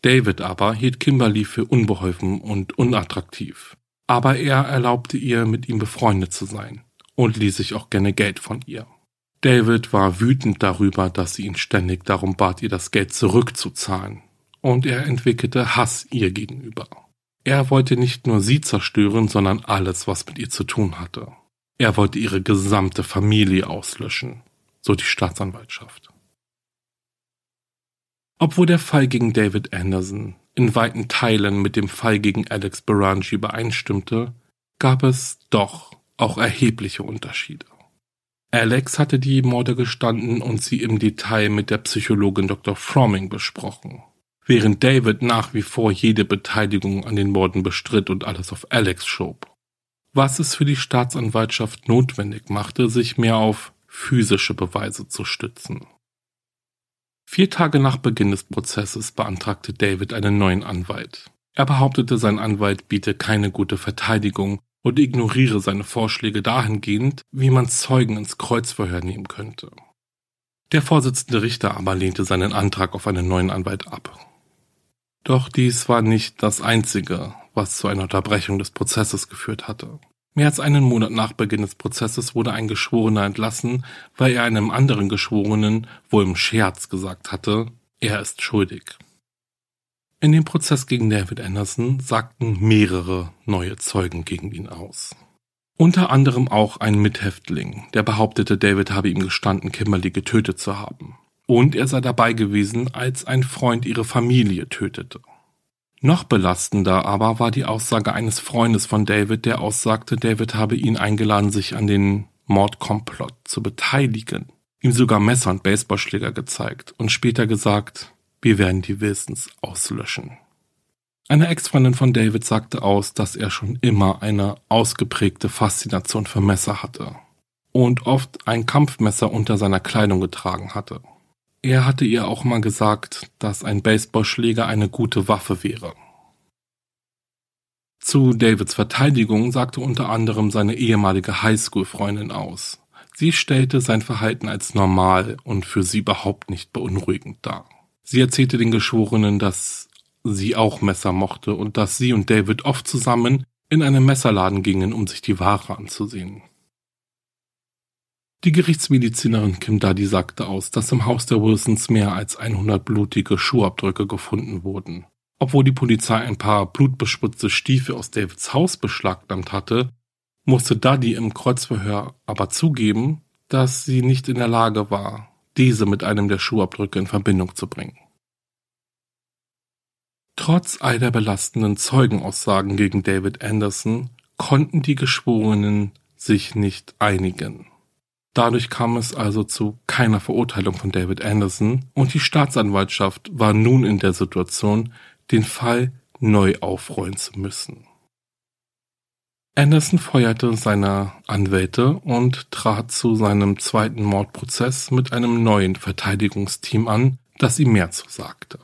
David aber hielt Kimberly für unbeholfen und unattraktiv. Aber er erlaubte ihr, mit ihm befreundet zu sein und ließ sich auch gerne Geld von ihr. David war wütend darüber, dass sie ihn ständig darum bat, ihr das Geld zurückzuzahlen, und er entwickelte Hass ihr gegenüber. Er wollte nicht nur sie zerstören, sondern alles, was mit ihr zu tun hatte. Er wollte ihre gesamte Familie auslöschen, so die Staatsanwaltschaft. Obwohl der Fall gegen David Anderson in weiten Teilen mit dem Fall gegen Alex Berangi übereinstimmte, gab es doch auch erhebliche Unterschiede. Alex hatte die Morde gestanden und sie im Detail mit der Psychologin Dr. Fromming besprochen, während David nach wie vor jede Beteiligung an den Morden bestritt und alles auf Alex schob. Was es für die Staatsanwaltschaft notwendig machte, sich mehr auf physische Beweise zu stützen. Vier Tage nach Beginn des Prozesses beantragte David einen neuen Anwalt. Er behauptete, sein Anwalt biete keine gute Verteidigung und ignoriere seine Vorschläge dahingehend, wie man Zeugen ins Kreuzverhör nehmen könnte. Der Vorsitzende Richter aber lehnte seinen Antrag auf einen neuen Anwalt ab. Doch dies war nicht das Einzige, was zu einer Unterbrechung des Prozesses geführt hatte. Mehr als einen Monat nach Beginn des Prozesses wurde ein Geschworener entlassen, weil er einem anderen Geschworenen wohl im Scherz gesagt hatte, er ist schuldig. In dem Prozess gegen David Anderson sagten mehrere neue Zeugen gegen ihn aus. Unter anderem auch ein Mithäftling, der behauptete, David habe ihm gestanden, Kimberly getötet zu haben. Und er sei dabei gewesen, als ein Freund ihre Familie tötete. Noch belastender aber war die Aussage eines Freundes von David, der aussagte, David habe ihn eingeladen, sich an den Mordkomplott zu beteiligen, ihm sogar Messer und Baseballschläger gezeigt und später gesagt, wir werden die Wilsons auslöschen. Eine Ex-Freundin von David sagte aus, dass er schon immer eine ausgeprägte Faszination für Messer hatte und oft ein Kampfmesser unter seiner Kleidung getragen hatte. Er hatte ihr auch mal gesagt, dass ein Baseballschläger eine gute Waffe wäre. Zu Davids Verteidigung sagte unter anderem seine ehemalige Highschool-Freundin aus. Sie stellte sein Verhalten als normal und für sie überhaupt nicht beunruhigend dar. Sie erzählte den Geschworenen, dass sie auch Messer mochte und dass sie und David oft zusammen in einen Messerladen gingen, um sich die Ware anzusehen. Die Gerichtsmedizinerin Kim Duddy sagte aus, dass im Haus der Wilsons mehr als 100 blutige Schuhabdrücke gefunden wurden. Obwohl die Polizei ein paar blutbespritzte Stiefel aus Davids Haus beschlagnahmt hatte, musste Duddy im Kreuzverhör aber zugeben, dass sie nicht in der Lage war, diese mit einem der Schuhabdrücke in Verbindung zu bringen. Trotz all der belastenden Zeugenaussagen gegen David Anderson konnten die Geschworenen sich nicht einigen. Dadurch kam es also zu keiner Verurteilung von David Anderson und die Staatsanwaltschaft war nun in der Situation, den Fall neu aufrollen zu müssen. Anderson feuerte seine Anwälte und trat zu seinem zweiten Mordprozess mit einem neuen Verteidigungsteam an, das ihm mehr zusagte.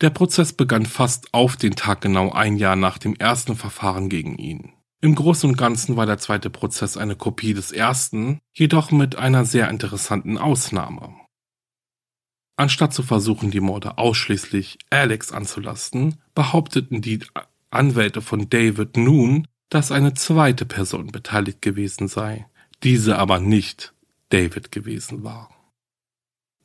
Der Prozess begann fast auf den Tag genau ein Jahr nach dem ersten Verfahren gegen ihn. Im Großen und Ganzen war der zweite Prozess eine Kopie des ersten, jedoch mit einer sehr interessanten Ausnahme. Anstatt zu versuchen, die Morde ausschließlich Alex anzulasten, behaupteten die Anwälte von David nun, dass eine zweite Person beteiligt gewesen sei, diese aber nicht David gewesen war.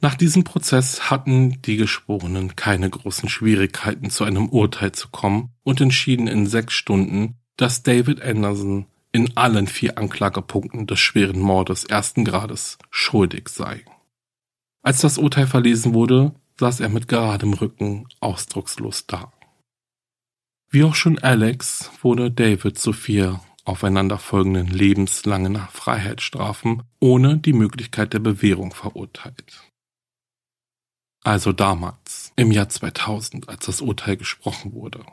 Nach diesem Prozess hatten die Geschworenen keine großen Schwierigkeiten, zu einem Urteil zu kommen und entschieden in sechs Stunden, dass David Anderson in allen vier Anklagepunkten des schweren Mordes ersten Grades schuldig sei. Als das Urteil verlesen wurde, saß er mit geradem Rücken ausdruckslos da. Wie auch schon Alex wurde David zu vier aufeinanderfolgenden lebenslangen Freiheitsstrafen ohne die Möglichkeit der Bewährung verurteilt. Also damals, im Jahr 2000, als das Urteil gesprochen wurde.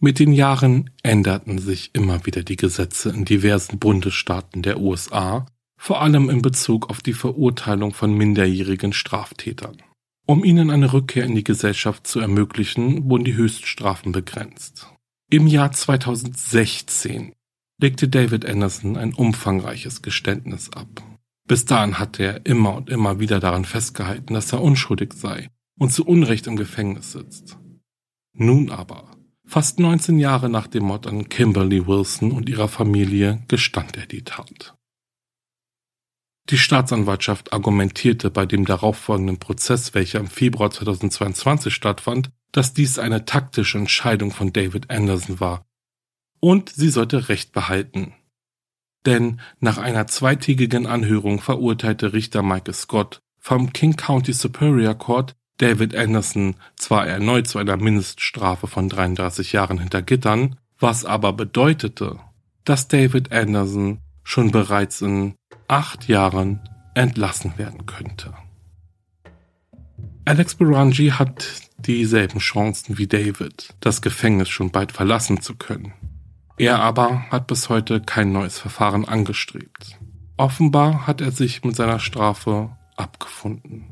Mit den Jahren änderten sich immer wieder die Gesetze in diversen Bundesstaaten der USA, vor allem in Bezug auf die Verurteilung von minderjährigen Straftätern. Um ihnen eine Rückkehr in die Gesellschaft zu ermöglichen, wurden die Höchststrafen begrenzt. Im Jahr 2016 legte David Anderson ein umfangreiches Geständnis ab. Bis dahin hatte er immer und immer wieder daran festgehalten, dass er unschuldig sei und zu Unrecht im Gefängnis sitzt. Nun aber, fast 19 Jahre nach dem Mord an Kimberly Wilson und ihrer Familie, gestand er die Tat. Die Staatsanwaltschaft argumentierte bei dem darauffolgenden Prozess, welcher im Februar 2022 stattfand, dass dies eine taktische Entscheidung von David Anderson war und sie sollte Recht behalten, denn nach einer zweitägigen Anhörung verurteilte Richter Michael Scott vom King County Superior Court David Anderson zwar erneut zu einer Mindeststrafe von 33 Jahren hinter Gittern, was aber bedeutete, dass David Anderson schon bereits in acht Jahren entlassen werden könnte. Alex Berangi hat dieselben Chancen wie David, das Gefängnis schon bald verlassen zu können. Er aber hat bis heute kein neues Verfahren angestrebt. Offenbar hat er sich mit seiner Strafe abgefunden.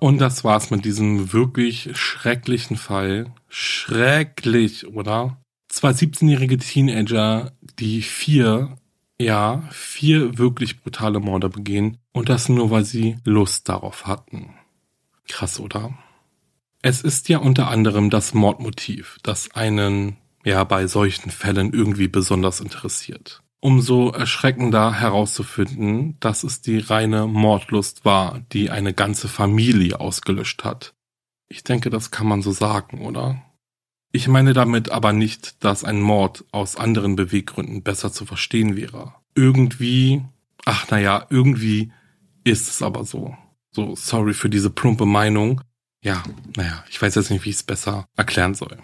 Und das war's mit diesem wirklich schrecklichen Fall. Schrecklich, oder? Zwei 17-jährige Teenager, die vier, ja, vier wirklich brutale Morde begehen und das nur, weil sie Lust darauf hatten. Krass, oder? Es ist ja unter anderem das Mordmotiv, das einen ja bei solchen Fällen irgendwie besonders interessiert. Umso erschreckender herauszufinden, dass es die reine Mordlust war, die eine ganze Familie ausgelöscht hat. Ich denke, das kann man so sagen, oder? Ich meine damit aber nicht, dass ein Mord aus anderen Beweggründen besser zu verstehen wäre. Irgendwie, ach naja, irgendwie ist es aber so. So, sorry für diese plumpe Meinung. Ja, naja, ich weiß jetzt nicht, wie ich es besser erklären soll.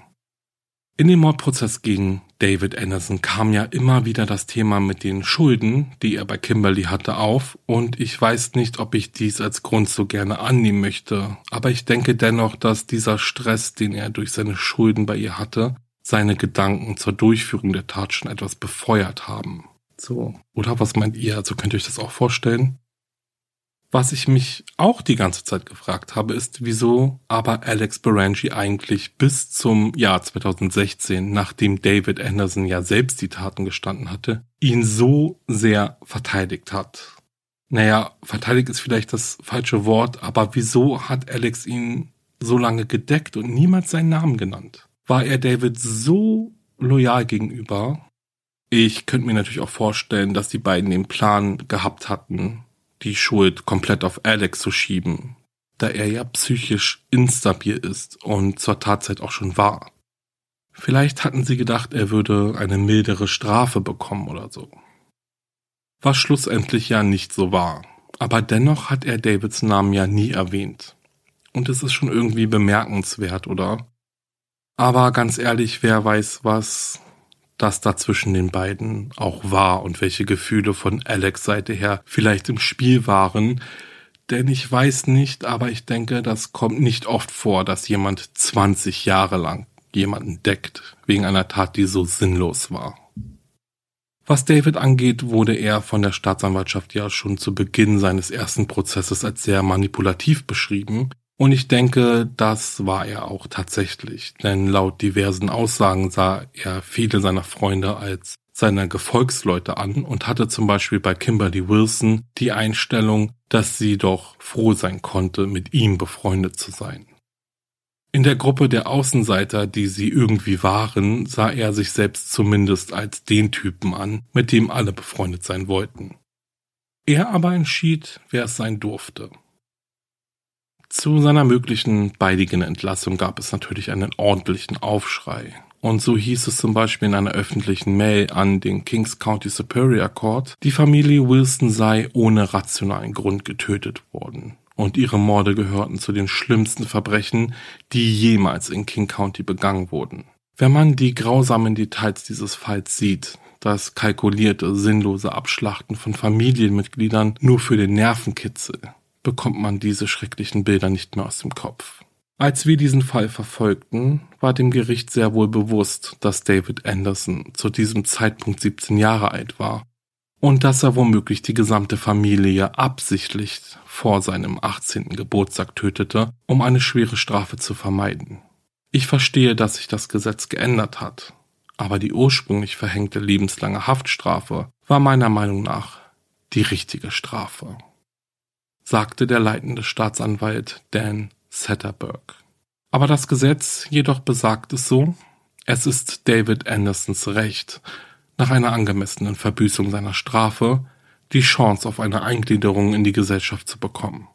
In dem Mordprozess gegen David Anderson kam ja immer wieder das Thema mit den Schulden, die er bei Kimberly hatte, auf und ich weiß nicht, ob ich dies als Grund so gerne annehmen möchte, aber ich denke dennoch, dass dieser Stress, den er durch seine Schulden bei ihr hatte, seine Gedanken zur Durchführung der Tat schon etwas befeuert haben. So, oder was meint ihr? Also könnt ihr euch das auch vorstellen? Was ich mich auch die ganze Zeit gefragt habe, ist, wieso aber Alex Berangi eigentlich bis zum Jahr 2016, nachdem David Anderson ja selbst die Taten gestanden hatte, ihn so sehr verteidigt hat. Naja, verteidigt ist vielleicht das falsche Wort, aber wieso hat Alex ihn so lange gedeckt und niemals seinen Namen genannt? War er David so loyal gegenüber? Ich könnte mir natürlich auch vorstellen, dass die beiden den Plan gehabt hatten, die Schuld komplett auf Alex zu schieben, da er ja psychisch instabil ist und zur Tatzeit auch schon war. Vielleicht hatten sie gedacht, er würde eine mildere Strafe bekommen oder so. Was schlussendlich ja nicht so war. Aber dennoch hat er Davids Namen ja nie erwähnt. Und es ist schon irgendwie bemerkenswert, oder? Aber ganz ehrlich, wer weiß, was das da zwischen den beiden auch war und welche Gefühle von Alex Seite her vielleicht im Spiel waren. Denn ich weiß nicht, aber ich denke, das kommt nicht oft vor, dass jemand 20 Jahre lang jemanden deckt, wegen einer Tat, die so sinnlos war. Was David angeht, wurde er von der Staatsanwaltschaft ja schon zu Beginn seines ersten Prozesses als sehr manipulativ beschrieben und ich denke, das war er auch tatsächlich, denn laut diversen Aussagen sah er viele seiner Freunde als seine Gefolgsleute an und hatte zum Beispiel bei Kimberly Wilson die Einstellung, dass sie doch froh sein konnte, mit ihm befreundet zu sein. In der Gruppe der Außenseiter, die sie irgendwie waren, sah er sich selbst zumindest als den Typen an, mit dem alle befreundet sein wollten. Er aber entschied, wer es sein durfte. Zu seiner möglichen baldigen Entlassung gab es natürlich einen ordentlichen Aufschrei. Und so hieß es zum Beispiel in einer öffentlichen Mail an den Kings County Superior Court, die Familie Wilson sei ohne rationalen Grund getötet worden. Und ihre Morde gehörten zu den schlimmsten Verbrechen, die jemals in King County begangen wurden. Wenn man die grausamen Details dieses Falls sieht, das kalkulierte, sinnlose Abschlachten von Familienmitgliedern nur für den Nervenkitzel, bekommt man diese schrecklichen Bilder nicht mehr aus dem Kopf. Als wir diesen Fall verfolgten, war dem Gericht sehr wohl bewusst, dass David Anderson zu diesem Zeitpunkt 17 Jahre alt war und dass er womöglich die gesamte Familie absichtlich vor seinem 18. Geburtstag tötete, um eine schwere Strafe zu vermeiden. Ich verstehe, dass sich das Gesetz geändert hat, aber die ursprünglich verhängte lebenslange Haftstrafe war meiner Meinung nach die richtige Strafe sagte der leitende Staatsanwalt Dan Satterberg. Aber das Gesetz jedoch besagt es so, es ist David Andersons Recht, nach einer angemessenen Verbüßung seiner Strafe die Chance auf eine Eingliederung in die Gesellschaft zu bekommen.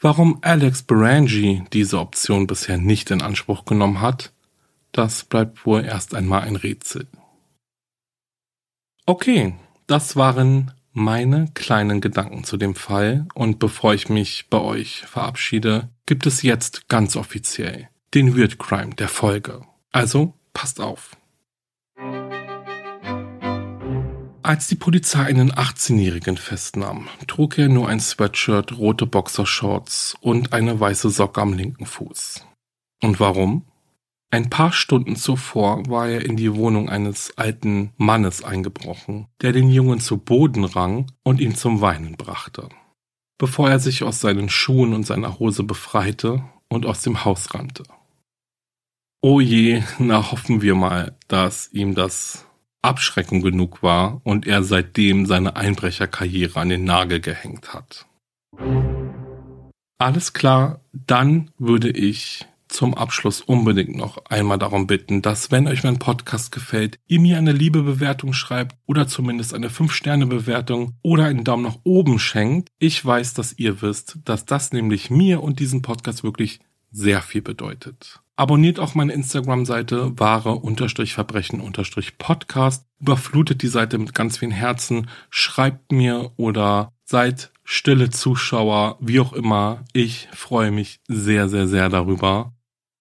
Warum Alex Berangi diese Option bisher nicht in Anspruch genommen hat, das bleibt wohl erst einmal ein Rätsel. Okay, das waren meine kleinen Gedanken zu dem Fall und bevor ich mich bei euch verabschiede, gibt es jetzt ganz offiziell den Weird Crime der Folge. Also passt auf. Als die Polizei einen 18-Jährigen festnahm, trug er nur ein Sweatshirt, rote Boxershorts und eine weiße Socke am linken Fuß. Und warum? Ein paar Stunden zuvor war er in die Wohnung eines alten Mannes eingebrochen, der den Jungen zu Boden rang und ihn zum Weinen brachte, bevor er sich aus seinen Schuhen und seiner Hose befreite und aus dem Haus rannte. Oh je, na hoffen wir mal, dass ihm das Abschreckung genug war und er seitdem seine Einbrecherkarriere an den Nagel gehängt hat. Alles klar, dann würde ich zum Abschluss unbedingt noch einmal darum bitten, dass wenn euch mein Podcast gefällt, ihr mir eine liebe Bewertung schreibt oder zumindest eine 5-Sterne-Bewertung oder einen Daumen nach oben schenkt. Ich weiß, dass ihr wisst, dass das nämlich mir und diesem Podcast wirklich sehr viel bedeutet. Abonniert auch meine Instagram-Seite wahre-verbrechen-podcast. Überflutet die Seite mit ganz vielen Herzen. Schreibt mir oder seid stille Zuschauer, wie auch immer. Ich freue mich sehr, sehr, sehr darüber.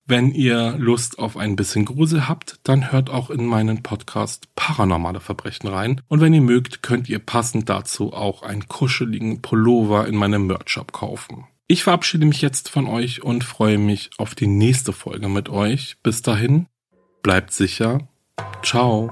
Wenn ihr Lust auf ein bisschen Grusel habt, dann hört auch in meinen Podcast Paranormale Verbrechen rein. Und wenn ihr mögt, könnt ihr passend dazu auch einen kuscheligen Pullover in meinem Merch-Shop kaufen. Ich verabschiede mich jetzt von euch und freue mich auf die nächste Folge mit euch. Bis dahin, bleibt sicher. Ciao.